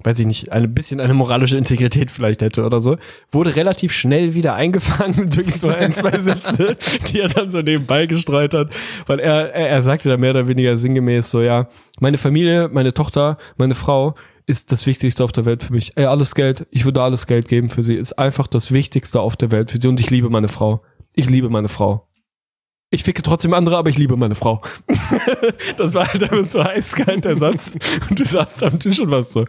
weiß ich nicht, ein bisschen eine moralische Integrität vielleicht hätte oder so. Wurde relativ schnell wieder eingefangen durch so ein, zwei Sätze, die er dann so nebenbei gestreut hat. Weil er, er, er sagte da mehr oder weniger sinngemäß so, ja, meine Familie, meine Tochter, meine Frau, ist das Wichtigste auf der Welt für mich. Ey, alles Geld, ich würde alles Geld geben für sie, ist einfach das Wichtigste auf der Welt für sie und ich liebe meine Frau. Ich liebe meine Frau. Ich ficke trotzdem andere, aber ich liebe meine Frau. das war halt einfach so eiskalt der Satz. Und du saßt am Tisch und warst so,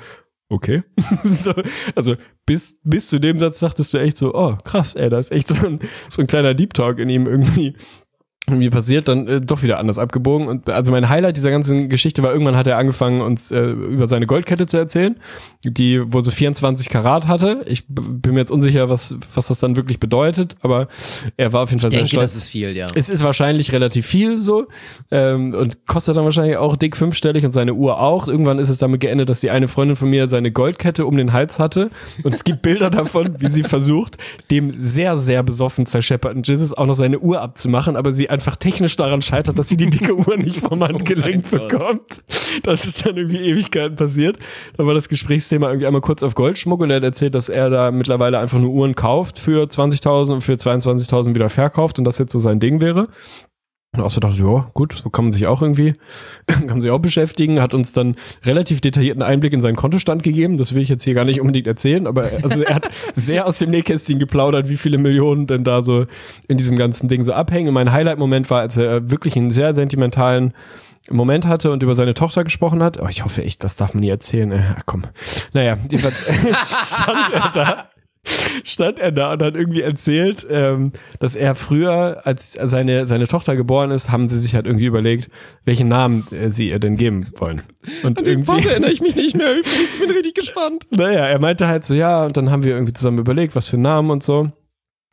okay. so, also bis, bis zu dem Satz dachtest du echt so, oh krass, ey, da ist echt so ein, so ein kleiner Deep Talk in ihm irgendwie irgendwie passiert, dann äh, doch wieder anders abgebogen. Und also mein Highlight dieser ganzen Geschichte war, irgendwann hat er angefangen, uns äh, über seine Goldkette zu erzählen, die wohl so 24 Karat hatte. Ich bin mir jetzt unsicher, was, was das dann wirklich bedeutet, aber er war auf jeden Fall Ich sehr denke, stolz. das ist viel, ja. Es ist wahrscheinlich relativ viel so ähm, und kostet dann wahrscheinlich auch dick fünfstellig und seine Uhr auch. Irgendwann ist es damit geendet, dass die eine Freundin von mir seine Goldkette um den Hals hatte und es gibt Bilder davon, wie sie versucht, dem sehr, sehr besoffen zerschepperten Jesus auch noch seine Uhr abzumachen, aber sie einfach technisch daran scheitert, dass sie die dicke Uhr nicht vom Handgelenk Oh bekommt. Das ist dann irgendwie Ewigkeiten passiert. Da war das Gesprächsthema irgendwie einmal kurz auf Goldschmuggel. Er hat erzählt, dass er da mittlerweile einfach nur Uhren kauft für 20.000 und für 22.000 wieder verkauft und das jetzt so sein Ding wäre. Und auch so dachte, ich, ja, gut, so kann man sich auch irgendwie, kann man sich auch beschäftigen, hat uns dann relativ detaillierten Einblick in seinen Kontostand gegeben. Das will ich jetzt hier gar nicht unbedingt erzählen, aber er- also er hat sehr aus dem Nähkästchen geplaudert, wie viele Millionen denn da so in diesem ganzen Ding so abhängen. Und mein Highlight-Moment war, als er wirklich einen sehr sentimentalen Moment hatte und über seine Tochter gesprochen hat. Oh, ich hoffe echt, das darf man nie erzählen. Äh, komm. Naja, jedenfalls stand er da stand er da und hat irgendwie erzählt, ähm, dass er früher, als seine, seine Tochter geboren ist, haben sie sich halt irgendwie überlegt, welchen Namen äh, sie ihr denn geben wollen. Und irgendwie, erinnere ich mich nicht mehr übrigens. Ich bin richtig gespannt. naja, er meinte halt so, ja, und dann haben wir irgendwie zusammen überlegt, was für einen Namen und so.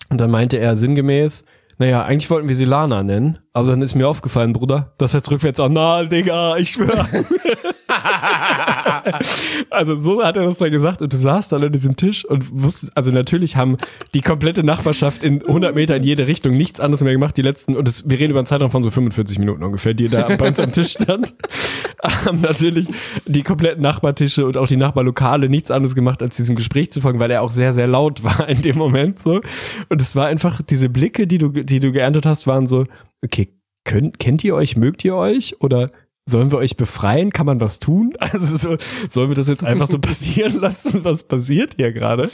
Und dann meinte er sinngemäß, naja, eigentlich wollten wir sie Lana nennen, aber dann ist mir aufgefallen, Bruder, das heißt rückwärts auch, na, Digga, ich schwöre. Also so hat er das dann gesagt und du saßt dann an diesem Tisch und wusstest, also natürlich haben die komplette Nachbarschaft in 100 Meter in jede Richtung nichts anderes mehr gemacht, die letzten, und das, wir reden über einen Zeitraum von so 45 Minuten ungefähr, die da bei uns am Tisch stand, haben natürlich die kompletten Nachbartische und auch die Nachbarlokale nichts anderes gemacht, als diesem Gespräch zu folgen, weil er auch sehr, sehr laut war in dem Moment so. Und es war einfach, diese Blicke, die du, die du geerntet hast, waren so, okay, könnt, kennt ihr euch, mögt ihr euch oder sollen wir euch befreien? Kann man was tun? Also so, sollen wir das jetzt einfach so passieren lassen? Was passiert hier gerade?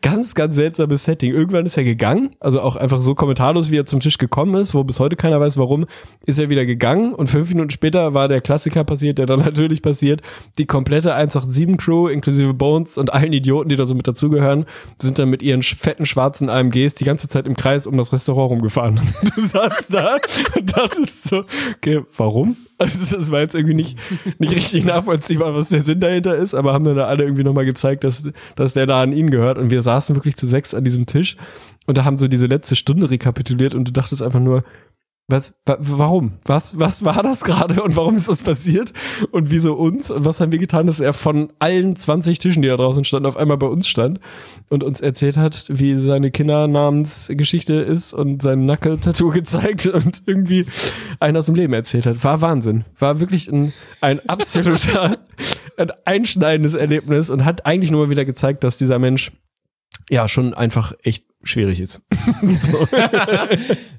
Ganz, ganz seltsames Setting. Irgendwann ist er gegangen, also auch einfach so kommentarlos, wie er zum Tisch gekommen ist, wo bis heute keiner weiß, warum, ist er wieder gegangen und fünf Minuten später war der Klassiker passiert, der dann natürlich passiert. Die komplette 187 Crew, inklusive Bones und allen Idioten, die da so mit dazugehören, sind dann mit ihren fetten schwarzen AMGs die ganze Zeit im Kreis um das Restaurant rumgefahren. Du saßt da und dachtest so, okay, warum? Also das war jetzt irgendwie nicht, nicht richtig nachvollziehbar, was der Sinn dahinter ist, aber haben dann da alle irgendwie nochmal gezeigt, dass, dass der da an ihn gehört. Und wir saßen wirklich zu sechs an diesem Tisch und da haben so diese letzte Stunde rekapituliert und du dachtest einfach nur, was, wa warum? Was, was war das gerade und warum ist das passiert? Und wieso uns? Und was haben wir getan, dass er von allen 20 Tischen, die da draußen standen, auf einmal bei uns stand und uns erzählt hat, wie seine Kindernamensgeschichte ist und sein Knuckle-Tattoo gezeigt und irgendwie einen aus dem Leben erzählt hat. War Wahnsinn. War wirklich ein, ein absoluter, ein einschneidendes Erlebnis und hat eigentlich nur mal wieder gezeigt, dass dieser Mensch ja schon einfach echt schwierig ist.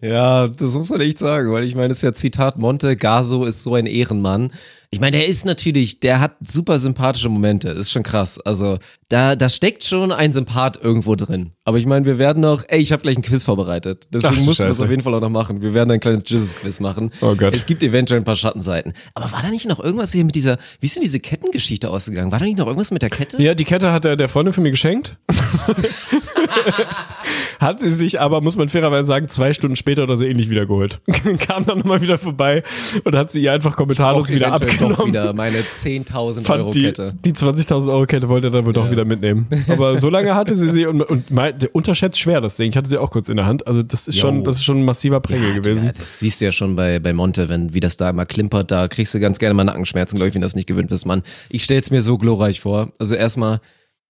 Ja, das muss man echt sagen, weil ich meine, das ist ja Zitat Monte, Gaso ist so ein Ehrenmann. Ich meine, der ist natürlich, der hat super sympathische Momente, ist schon krass. Also da, da steckt schon ein Sympath irgendwo drin. Aber ich meine, wir werden noch, ey, ich habe gleich ein Quiz vorbereitet. Deswegen Ach, mussten wir das auf jeden Fall auch noch machen. Wir werden ein kleines Jesus-Quiz machen. Oh Gott. Es gibt eventuell ein paar Schattenseiten. Aber war da nicht noch irgendwas hier mit dieser, wie ist denn diese Kettengeschichte ausgegangen? War da nicht noch irgendwas mit der Kette? Ja, die Kette hat er der Freundin von mir geschenkt. hat sie sich aber, muss man fairerweise sagen, zwei Stunden später oder so ähnlich wiedergeholt. Kam dann nochmal wieder vorbei und hat sie ihr einfach kommentarlos wieder abgenommen. Doch wieder meine 10.000 Euro die, Kette. die 20.000 Euro Kette wollte er dann wohl doch wieder mitnehmen. Aber so lange hatte sie sie und, und meinte, unterschätzt schwer das Ding. Ich hatte sie auch kurz in der Hand. Also das ist schon, Jo. das ist schon ein massiver Prägel gewesen. Ja, das siehst du ja schon bei, bei Monte, wenn, wie das da immer klimpert, da kriegst du ganz gerne mal Nackenschmerzen, glaube ich, wenn du das nicht gewöhnt bist, Mann. Ich stell's mir so glorreich vor. Also erstmal,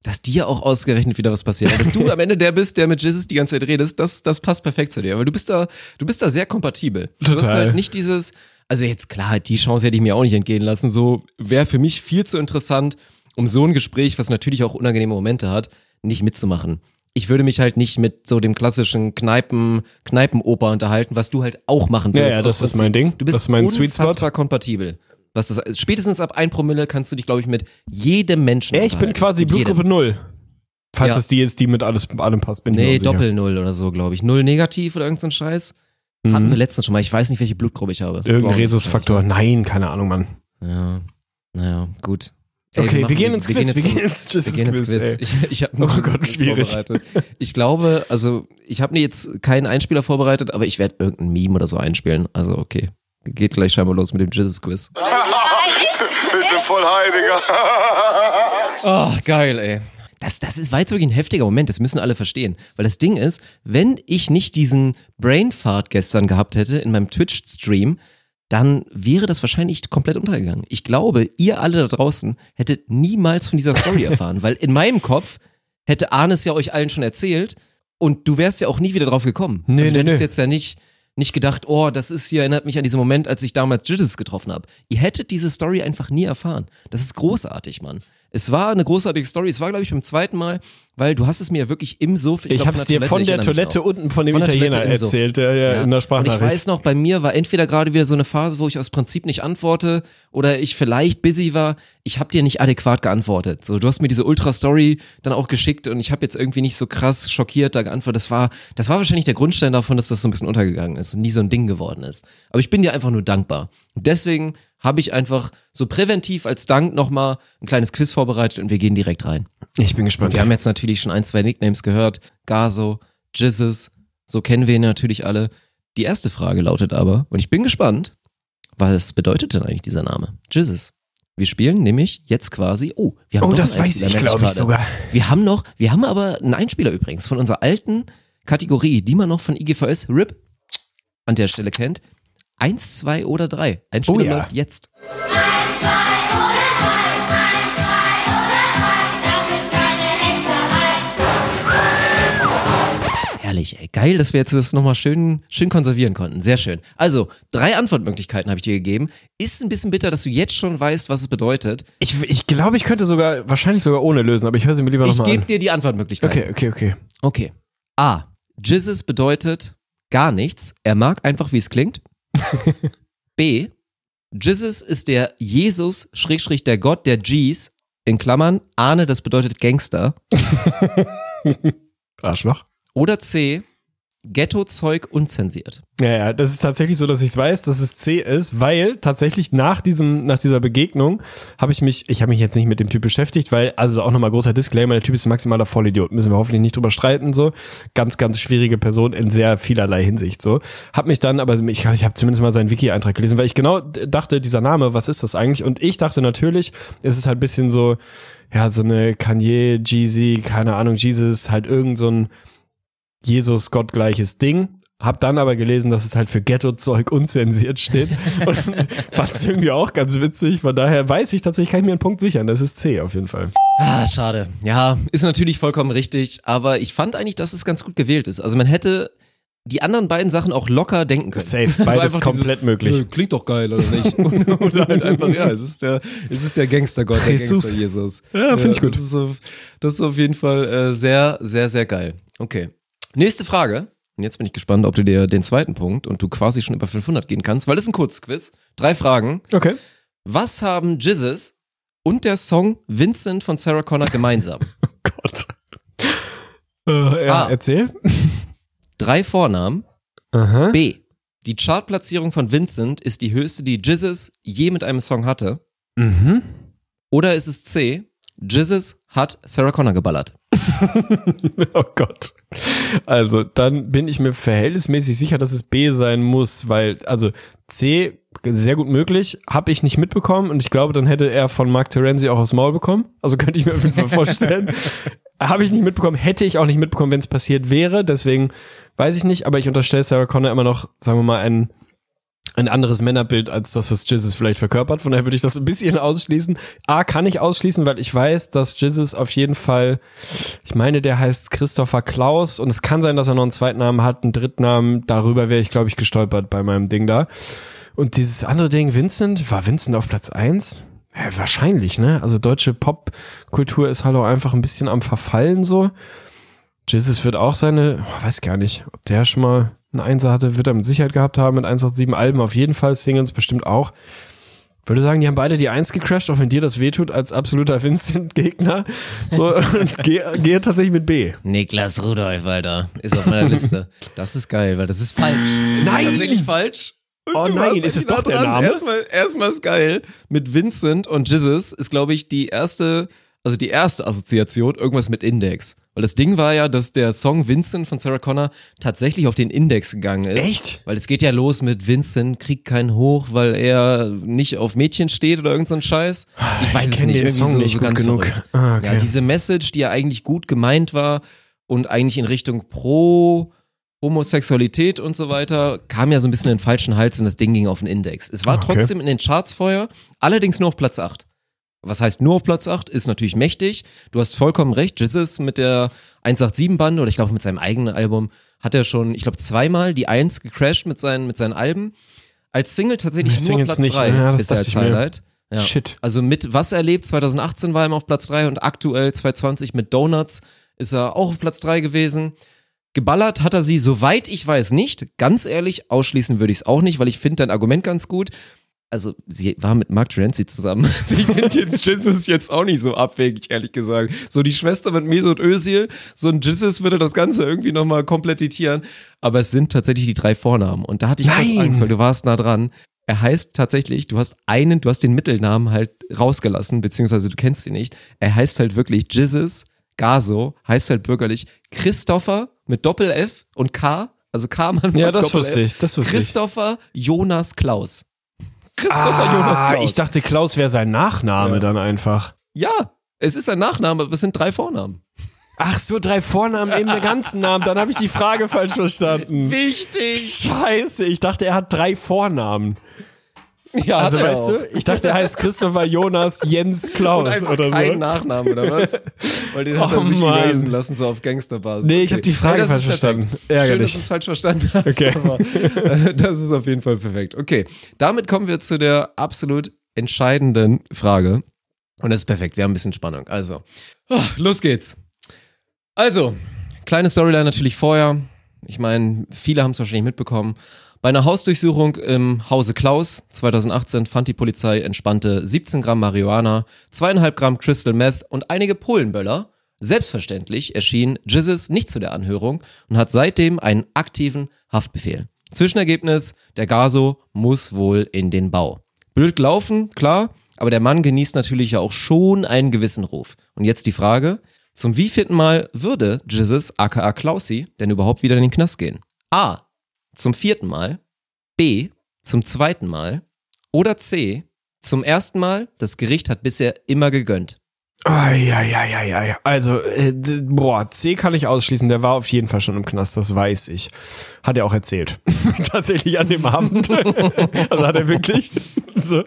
dass dir auch ausgerechnet wieder was passiert. Dass du am Ende der bist, der mit Jesus die ganze Zeit redest, das, das passt perfekt zu dir. Weil du bist da, du bist da sehr kompatibel. Du hast Total. halt nicht dieses, also jetzt klar, die Chance hätte ich mir auch nicht entgehen lassen. So wäre für mich viel zu interessant, um so ein Gespräch, was natürlich auch unangenehme Momente hat, nicht mitzumachen. Ich würde mich halt nicht mit so dem klassischen Kneipen, Kneipenoper unterhalten, was du halt auch machen Ja, würdest. ja, aus das ist mein Ding. Du bist Das ist mein Sweet Spot. unfassbar kompatibel. Was das, spätestens ab ein Promille kannst du dich, glaube ich, mit jedem Menschen Ja, ich bin quasi. Blutgruppe Null. Falls Ja. es die ist, die mit alles, allem passt, bin ich mir Nee. Doppel-Null oder so, glaube ich. Null negativ oder irgendein Scheiß. Hatten Mhm. wir letztens schon mal. Ich weiß nicht, welche Blutgruppe ich habe. Irgendein Wow, Rhesusfaktor. Nein, keine Ahnung, Mann. Ja, naja, gut. Ey, Okay, wir machen- gehen ins Quiz, wir gehen ins wir gehen ins Quiz, Quiz. ey. Ich, ich habe Oh Gott, schwierig. vorbereitet. Ich glaube, also ich habe mir jetzt keinen Einspieler vorbereitet, aber ich werde irgendein Meme oder so einspielen. Also okay, geht gleich scheinbar los mit dem Jesus-Quiz. Ich bin voll high, Digga. Oh, geil, ey. Das, das ist, war jetzt wirklich ein heftiger Moment, das müssen alle verstehen. Weil das Ding ist, wenn ich nicht diesen Brainfart gestern gehabt hätte in meinem Twitch-Stream, dann wäre das wahrscheinlich komplett untergegangen. Ich glaube, ihr alle da draußen hättet niemals von dieser Story erfahren, weil in meinem Kopf hätte Arnes ja euch allen schon erzählt und du wärst ja auch nie wieder drauf gekommen. Nee, also du nee, hättest nee. jetzt ja nicht, nicht gedacht, oh, das ist hier, erinnert mich an diesen Moment, als ich damals Jizzes getroffen habe. Ihr hättet diese Story einfach nie erfahren. Das ist großartig, Mann. Es war eine großartige Story. Es war, glaube ich, beim zweiten Mal, weil du hast es mir ja wirklich im Sofa. Ich glaub, habe es dir von ich der Toilette unten von dem Von Italiener erzählt, der ja, in der Und ich Sprachnachricht. weiß noch, bei mir war entweder gerade wieder so eine Phase, wo ich aus Prinzip nicht antworte oder ich vielleicht busy war. Ich habe dir nicht adäquat geantwortet. So, du hast mir diese Ultra-Story dann auch geschickt und ich habe jetzt irgendwie nicht so krass schockiert da geantwortet. Das war, das war wahrscheinlich der Grundstein davon, dass das so ein bisschen untergegangen ist und nie so ein Ding geworden ist. Aber ich bin dir einfach nur dankbar. Und deswegen habe ich einfach so präventiv als Dank nochmal ein kleines Quiz vorbereitet und wir gehen direkt rein. ich bin gespannt. Wir haben jetzt natürlich schon ein, zwei Nicknames gehört. Gaso, Jizzes, so kennen wir ihn natürlich alle. Die erste Frage lautet aber, und ich bin gespannt, was bedeutet denn eigentlich dieser Name? Jizzes. Wir spielen nämlich jetzt quasi, oh, wir haben Oh, noch das einen weiß Einspieler, ich, merke glaub ich sogar. Wir haben noch, wir haben aber einen Einspieler übrigens von unserer alten Kategorie, die man noch von IGVS RIP an der Stelle kennt. 1, 2 oder 3. Ein Spiel oh ja. läuft jetzt. 1, 2 oder 3. Ey, geil, dass wir jetzt das nochmal schön, schön konservieren konnten. Sehr schön. Also, drei Antwortmöglichkeiten habe ich dir gegeben. Ist ein bisschen bitter, dass du jetzt schon weißt, was es bedeutet. Ich, ich glaube, ich könnte sogar, wahrscheinlich sogar ohne lösen, aber ich höre sie mir lieber nochmal an. Ich gebe dir die Antwortmöglichkeit. Okay, okay, okay. Okay. A. Jizzes bedeutet gar nichts. Er mag einfach, wie es klingt. B. Jizzes ist der Jesus, Schrägstrich der Gott der G's, in Klammern, Ahne, das bedeutet Gangster. Arschloch. Oder C. Ghetto-Zeug unzensiert. Ja, ja, das ist tatsächlich so, dass ich weiß, dass es C ist, weil tatsächlich nach diesem, nach dieser Begegnung habe ich mich, ich habe mich jetzt nicht mit dem Typ beschäftigt, weil, also auch nochmal großer Disclaimer, der Typ ist ein maximaler Vollidiot, müssen wir hoffentlich nicht drüber streiten, so. Ganz, ganz schwierige Person in sehr vielerlei Hinsicht, so. Hab mich dann, aber ich, ich habe zumindest mal seinen Wiki-Eintrag gelesen, weil ich genau dachte, dieser Name, was ist das eigentlich? Und ich dachte natürlich, es ist halt ein bisschen so, ja, so eine Kanye, Jeezy, keine Ahnung, Jesus, halt irgend so ein Jesus gottgleiches Ding. Hab dann aber gelesen, dass es halt für Ghetto-Zeug unzensiert steht und fand es irgendwie auch ganz witzig. Von daher weiß ich tatsächlich, kann ich mir einen Punkt sichern. Das ist C auf jeden Fall. Ah, schade. Ja, ist natürlich vollkommen richtig, aber ich fand eigentlich, dass es ganz gut gewählt ist. Also man hätte die anderen beiden Sachen auch locker denken können. Safe, beides komplett möglich. "Nö, Klingt doch geil, oder nicht? oder halt einfach, ja, es ist der, es ist der Gangstergott, der Jesus. Gangster Jesus. Ja, finde ich gut. Das ist, auf, das ist auf jeden Fall äh, sehr, sehr, sehr geil. Okay. Nächste Frage. Und jetzt bin ich gespannt, ob du dir den zweiten Punkt und du quasi schon über 500 gehen kannst, weil das ist ein Kurzquiz. Drei Fragen. Okay. Was haben Jizzes und der Song Vincent von Sarah Connor gemeinsam? Gott. Äh, ja, Ah. erzähl. Drei Vornamen. Aha. B. Die Chartplatzierung von Vincent ist die höchste, die Jizzes je mit einem Song hatte. Mhm. Oder ist es C. Jizzes hat Sarah Connor geballert. Oh Gott. Also, dann bin ich mir verhältnismäßig sicher, dass es B sein muss, weil, also C, sehr gut möglich, habe ich nicht mitbekommen und ich glaube, dann hätte er von Mark Terenzi auch aufs Maul bekommen. Also könnte ich mir auf jeden Fall vorstellen. habe ich nicht mitbekommen, hätte ich auch nicht mitbekommen, wenn es passiert wäre. Deswegen weiß ich nicht, aber ich unterstelle Sarah Connor immer noch, sagen wir mal, ein ein anderes Männerbild als das, was Jizzes vielleicht verkörpert. Von daher würde ich das ein bisschen ausschließen. A, kann ich ausschließen, weil ich weiß, dass Jizzes auf jeden Fall, ich meine, der heißt Christopher Klaus und es kann sein, dass er noch einen zweiten Namen hat, einen dritten Namen. Darüber wäre ich, glaube ich, gestolpert bei meinem Ding da. Und dieses andere Ding, Vincent, war Vincent auf Platz eins? Ja, wahrscheinlich, ne? Also deutsche Popkultur ist halt auch einfach ein bisschen am Verfallen so. Jesus wird auch seine, oh, weiß gar nicht, ob der schon mal einen Einser hatte, wird er mit Sicherheit gehabt haben mit 187 Alben, auf jeden Fall Singles bestimmt auch. Würde sagen, die haben beide die Eins gecrashed, auch wenn dir das wehtut als absoluter Vincent-Gegner. So, und gehe geh tatsächlich mit B. Niklas Rudolf, Alter, ist auf meiner Liste. Das ist geil, weil das ist falsch. Es Nein! Ist tatsächlich falsch. Und Oh nein, ist es doch der dran. Name? Erstmal, erstmal ist geil. Mit Vincent und Jizzes ist, glaube ich, die erste, also die erste Assoziation irgendwas mit Index. Weil das Ding war ja, dass der Song Vincent von Sarah Connor tatsächlich auf den Index gegangen ist. Echt? Weil es geht ja los mit Vincent kriegt keinen hoch, weil er nicht auf Mädchen steht oder irgend so Scheiß. Ich weiß Ich es nicht. den Song so, nicht so gut ganz genug. Ah, okay. Ja, diese Message, die ja eigentlich gut gemeint war und eigentlich in Richtung pro Homosexualität und so weiter, kam ja so ein bisschen in den falschen Hals und das Ding ging auf den Index. Es war Ah, okay. trotzdem in den Charts vorher, allerdings nur auf Platz 8. Was heißt nur auf Platz 8? Ist natürlich mächtig. Du hast vollkommen recht. Jesus mit der 187-Bande oder ich glaube mit seinem eigenen Album hat er schon, ich glaube, zweimal die 1 gecrashed mit seinen, mit seinen Alben. Als Single tatsächlich Nee, nur Platz nicht. 3 Ja, ist er als ich. Highlight. Ja. Shit. Also mit Was erlebt 2018 war er auf Platz 3 und aktuell 2020 mit Donuts ist er auch auf Platz 3 gewesen. Geballert hat er sie, soweit ich weiß, nicht. Ganz ehrlich, ausschließen würde ich es auch nicht, weil ich finde dein Argument ganz gut. Also, sie war mit Mark Terenzi zusammen. Ich finde jetzt Jesus jetzt auch nicht so abwegig, ehrlich gesagt. So die Schwester mit Mesut Özil, so ein Jesus würde das Ganze irgendwie nochmal komplettieren. Aber es sind tatsächlich die drei Vornamen. Und da hatte ich Nein! Angst, weil du warst nah dran. Er heißt tatsächlich, du hast einen, du hast den Mittelnamen halt rausgelassen, beziehungsweise du kennst ihn nicht. Er heißt halt wirklich Jesus Gaso, heißt halt bürgerlich Christopher mit Doppel F und K, also K am Anfang. Ja, das Doppel wusste F. ich, das wusste ich. Christopher Jonas Klaus. Christopher Jonas Ah, Klaus. ich dachte, Klaus wäre sein Nachname Ja. dann einfach. ja, es ist ein Nachname, aber es sind drei Vornamen. Ach so, drei Vornamen, eben der ganzen Namen. Dann habe ich die Frage falsch verstanden. Wichtig. Scheiße, ich dachte, er hat drei Vornamen. Ja, also weißt auch. du, ich dachte, er heißt Christopher Jonas Jens Klaus oder so. Nachnamen, oder was? Weil den hat Oh, er sich Mann. erasen lassen, so auf Gangsterbasis. Nee, ich hab die Frage das falsch verstanden. Schön, Ärgerlich. dass du es falsch verstanden hast. Okay. Aber, äh, das ist auf jeden Fall perfekt. Okay, damit kommen wir zu der absolut entscheidenden Frage. Und das ist perfekt, wir haben ein bisschen Spannung. Also, ah, los geht's. Also, kleine Storyline natürlich vorher. Ich meine, viele haben es wahrscheinlich mitbekommen. Bei einer Hausdurchsuchung im Hause Klaus 2018 fand die Polizei entspannte 17 Gramm Marihuana, zweieinhalb Gramm Crystal Meth und einige Polenböller. Selbstverständlich erschien Jizzes nicht zu der Anhörung und hat seitdem einen aktiven Haftbefehl. Zwischenergebnis, der Gaso muss wohl in den Bau. Blöd gelaufen, klar, aber der Mann genießt natürlich ja auch schon einen gewissen Ruf. Und jetzt die Frage, zum wievielten Mal würde Jizzes aka Klausi denn überhaupt wieder in den Knast gehen? A. Zum vierten Mal. B. Zum zweiten Mal. Oder C. Zum ersten Mal. Das Gericht hat bisher immer gegönnt. Eieieiei. Also, äh, boah, C kann ich ausschließen, der war auf jeden Fall schon im Knast, das weiß ich. Hat er auch erzählt. Tatsächlich an dem Abend. also hat er wirklich. so.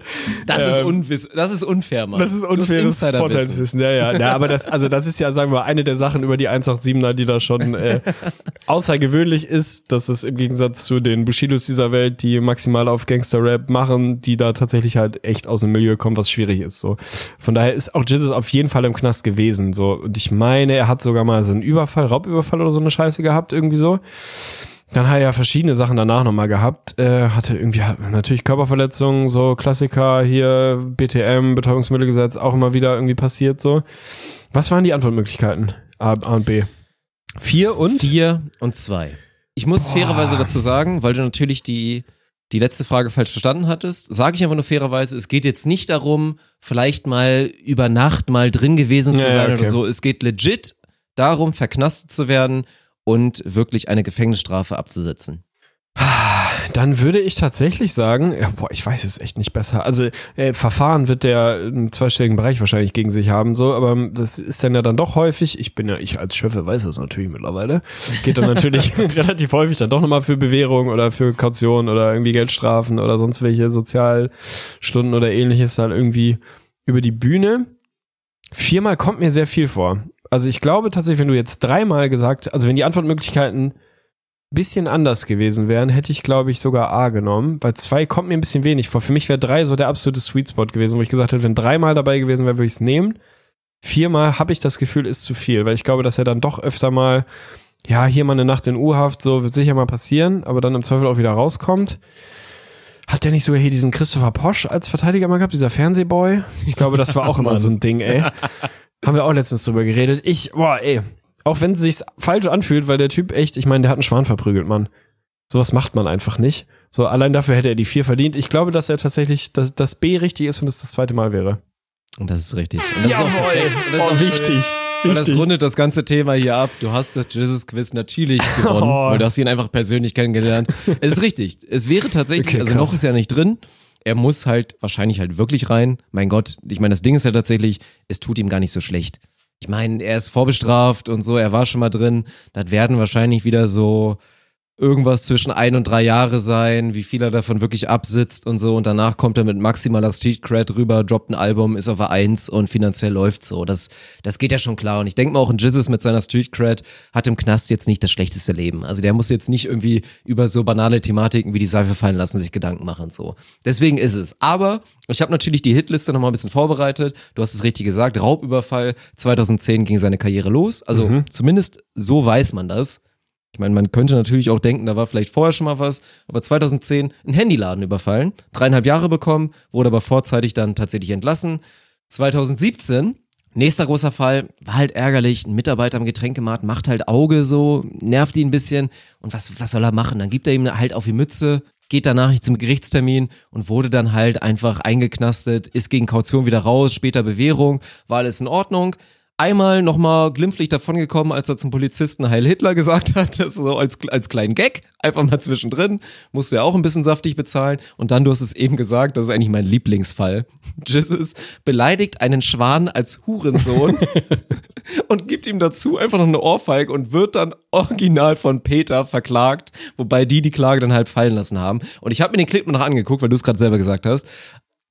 Das ist, Ähm, unwiss das ist unfair, Mann. Das ist unfaires. Vorteilswissen, ja, ja. ja aber das, also das ist ja, sagen wir, eine der Sachen über die 187er, die da schon äh, außergewöhnlich ist, dass es im Gegensatz zu den Bushidos dieser Welt, die maximal auf Gangster-Rap machen, die da tatsächlich halt echt aus dem Milieu kommen, was schwierig ist. So. Von daher ist auch Jesus auf jeden Fall im Knast gewesen. So. Und ich meine, er hat sogar mal so einen Überfall, Raubüberfall oder so eine Scheiße gehabt, irgendwie so. Dann hat er ja verschiedene Sachen danach nochmal gehabt. Äh, hatte irgendwie natürlich Körperverletzungen, so Klassiker hier, BTM, Betäubungsmittelgesetz, auch immer wieder irgendwie passiert so. Was waren die Antwortmöglichkeiten? A, A und B. Vier und? Vier und zwei. Ich muss fairerweise dazu sagen, weil du natürlich die, die letzte Frage falsch verstanden hattest, sage ich einfach nur fairerweise, es geht jetzt nicht darum, vielleicht mal über Nacht mal drin gewesen zu ja, sein okay. oder so. Es geht legit darum, verknastet zu werden und wirklich eine Gefängnisstrafe abzusitzen. Dann würde ich tatsächlich sagen, ja, boah, ich weiß es echt nicht besser. Also äh, Verfahren wird der einen zweistelligen Bereich wahrscheinlich gegen sich haben, so, aber das ist dann ja dann doch häufig. Ich bin ja, ich als Schöffe weiß das natürlich mittlerweile. Geht dann natürlich relativ häufig dann doch nochmal für Bewährung oder für Kaution oder irgendwie Geldstrafen oder sonst welche Sozialstunden oder ähnliches dann irgendwie über die Bühne. Viermal kommt mir sehr viel vor. Also ich glaube tatsächlich, wenn du jetzt dreimal gesagt, also wenn die Antwortmöglichkeiten bisschen anders gewesen wären, hätte ich, glaube ich, sogar A genommen, weil zwei kommt mir ein bisschen wenig vor. Für mich wäre drei so der absolute Sweet Spot gewesen, wo ich gesagt hätte, wenn dreimal dabei gewesen wäre, würde ich es nehmen. Viermal habe ich das Gefühl, ist zu viel, weil ich glaube, dass er dann doch öfter mal, ja, hier mal eine Nacht in U-Haft, so wird sicher mal passieren, aber dann im Zweifel auch wieder rauskommt. Hat der nicht sogar hier diesen Christopher Posch als Verteidiger mal gehabt, dieser Fernsehboy? Ich glaube, das war auch immer so ein Ding, ey. Haben wir auch letztens drüber geredet. Ich, boah, ey. Auch wenn es sich falsch anfühlt, weil der Typ echt, ich meine, der hat einen Schwan verprügelt, Mann. Sowas macht man einfach nicht. So, allein dafür hätte er die vier verdient. Ich glaube, dass er tatsächlich, dass das B richtig ist und es das zweite Mal wäre. Und das ist richtig. Und das ist auch perfekt. Und das ist Oh, auch schön. wichtig. Und das rundet das ganze Thema hier ab. Du hast das Jesus Quiz natürlich gewonnen, Oh. weil du hast ihn einfach persönlich kennengelernt. es ist richtig. Es wäre tatsächlich, Okay, also krass. noch ist ja nicht drin. Er muss halt wahrscheinlich halt wirklich rein. Mein Gott, ich meine, das Ding ist ja tatsächlich, es tut ihm gar nicht so schlecht. Ich meine, er ist vorbestraft und so, er war schon mal drin. Das werden wahrscheinlich wieder so irgendwas zwischen ein und drei Jahre sein, wie viel er davon wirklich absitzt und so. Und danach kommt er mit maximaler Street Cred rüber, droppt ein Album, ist auf der Eins und finanziell läuft so. Das, das geht ja schon klar. Und ich denke mal auch ein Jizzes mit seiner Street Cred hat im Knast jetzt nicht das schlechteste Leben. Also der muss jetzt nicht irgendwie über so banale Thematiken wie die Seife fallen lassen, sich Gedanken machen so. Deswegen ist es. Aber ich habe natürlich die Hitliste nochmal ein bisschen vorbereitet. Du hast es richtig gesagt. Raubüberfall 2010 ging seine Karriere los. Also zumindest so weiß man das. Ich meine, man könnte natürlich auch denken, da war vielleicht vorher schon mal was, aber 2010 ein Handyladen überfallen, dreieinhalb Jahre bekommen, wurde aber vorzeitig dann tatsächlich entlassen. 2017, nächster großer Fall, war halt ärgerlich, ein Mitarbeiter am Getränkemarkt macht halt Auge so, nervt ihn ein bisschen und was, was soll er machen? Dann gibt er ihm halt auf die Mütze, geht danach nicht zum Gerichtstermin und wurde dann halt einfach eingeknastet, ist gegen Kaution wieder raus, später Bewährung, war alles in Ordnung. Einmal nochmal glimpflich davongekommen, als er zum Polizisten Heil Hitler gesagt hat, das so als, als kleinen Gag, einfach mal zwischendrin, musste er auch ein bisschen saftig bezahlen und dann, du hast es eben gesagt, das ist eigentlich mein Lieblingsfall. Jesus beleidigt einen Schwan als Hurensohn und gibt ihm dazu einfach noch eine Ohrfeige und wird dann original von Peter verklagt, wobei die die Klage dann halt fallen lassen haben. Und ich habe mir den Clip noch angeguckt, weil du es gerade selber gesagt hast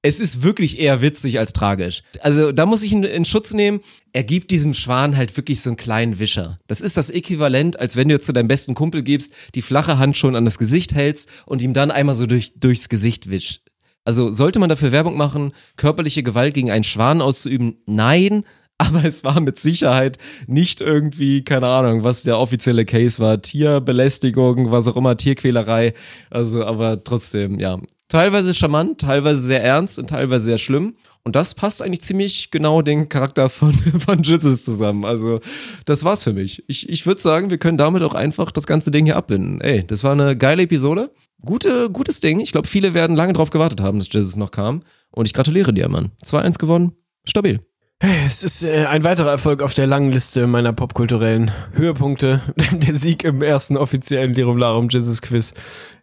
es ist wirklich eher witzig als tragisch. Also da muss ich ihn in Schutz nehmen. Er gibt diesem Schwan halt wirklich so einen kleinen Wischer. Das ist das Äquivalent, als wenn du jetzt zu deinem besten Kumpel gibst, die flache Hand schon an das Gesicht hältst und ihm dann einmal so durch, durchs Gesicht wischst. Also sollte man dafür Werbung machen, körperliche Gewalt gegen einen Schwan auszuüben? Nein. Aber es war mit Sicherheit nicht irgendwie, keine Ahnung, was der offizielle Case war. Tierbelästigung, was auch immer, Tierquälerei. Also, aber trotzdem, ja teilweise charmant, teilweise sehr ernst und teilweise sehr schlimm. Und das passt eigentlich ziemlich genau den Charakter von, von Jizzes zusammen. Also, das war's für mich. Ich, ich würde sagen, wir können damit auch einfach das ganze Ding hier abbinden. Ey, das war eine geile Episode. Gute, gutes Ding. Ich glaube, viele werden lange drauf gewartet haben, dass Jizzes noch kam. Und ich gratuliere dir, Mann. 2-1 gewonnen. Stabil. Es ist äh, ein weiterer Erfolg auf der langen Liste meiner popkulturellen Höhepunkte. der Sieg im ersten offiziellen Lirum Larum Jesus Quiz.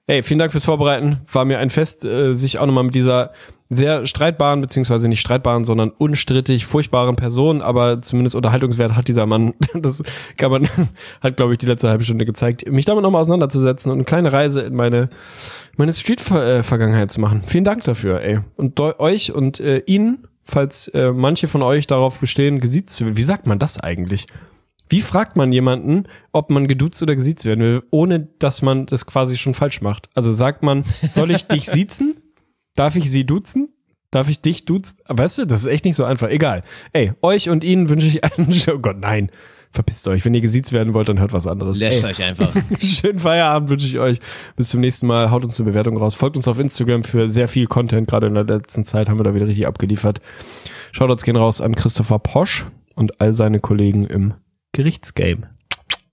Hey, vielen Dank fürs Vorbereiten. War mir ein Fest, äh, sich auch nochmal mit dieser sehr streitbaren, beziehungsweise nicht streitbaren, sondern unstrittig furchtbaren Person, aber zumindest Unterhaltungswert hat dieser Mann. Das kann man, hat, glaube ich, die letzte halbe Stunde gezeigt, mich damit nochmal auseinanderzusetzen und eine kleine Reise in meine, meine Street-Vergangenheit zu machen. Vielen Dank dafür, ey. Und euch und äh, Ihnen, falls äh, manche von euch darauf bestehen, gesiezt zu werden. Wie sagt man das eigentlich? Wie fragt man jemanden, ob man geduzt oder gesiezt werden will, ohne dass man das quasi schon falsch macht? Also sagt man, soll ich dich siezen? Darf ich sie duzen? Darf ich dich duzen? Weißt du, das ist echt nicht so einfach. Egal. Ey, euch und ihnen wünsche ich einen, oh Gott, nein. Verpisst euch. Wenn ihr gesiezt werden wollt, dann hört was anderes. Lässt euch einfach. Schönen Feierabend wünsche ich euch. Bis zum nächsten Mal. Haut uns eine Bewertung raus. Folgt uns auf Instagram für sehr viel Content. Gerade in der letzten Zeit haben wir da wieder richtig abgeliefert. Schaut uns gehen raus an Christopher Posch und all seine Kollegen im Gerichtsgame.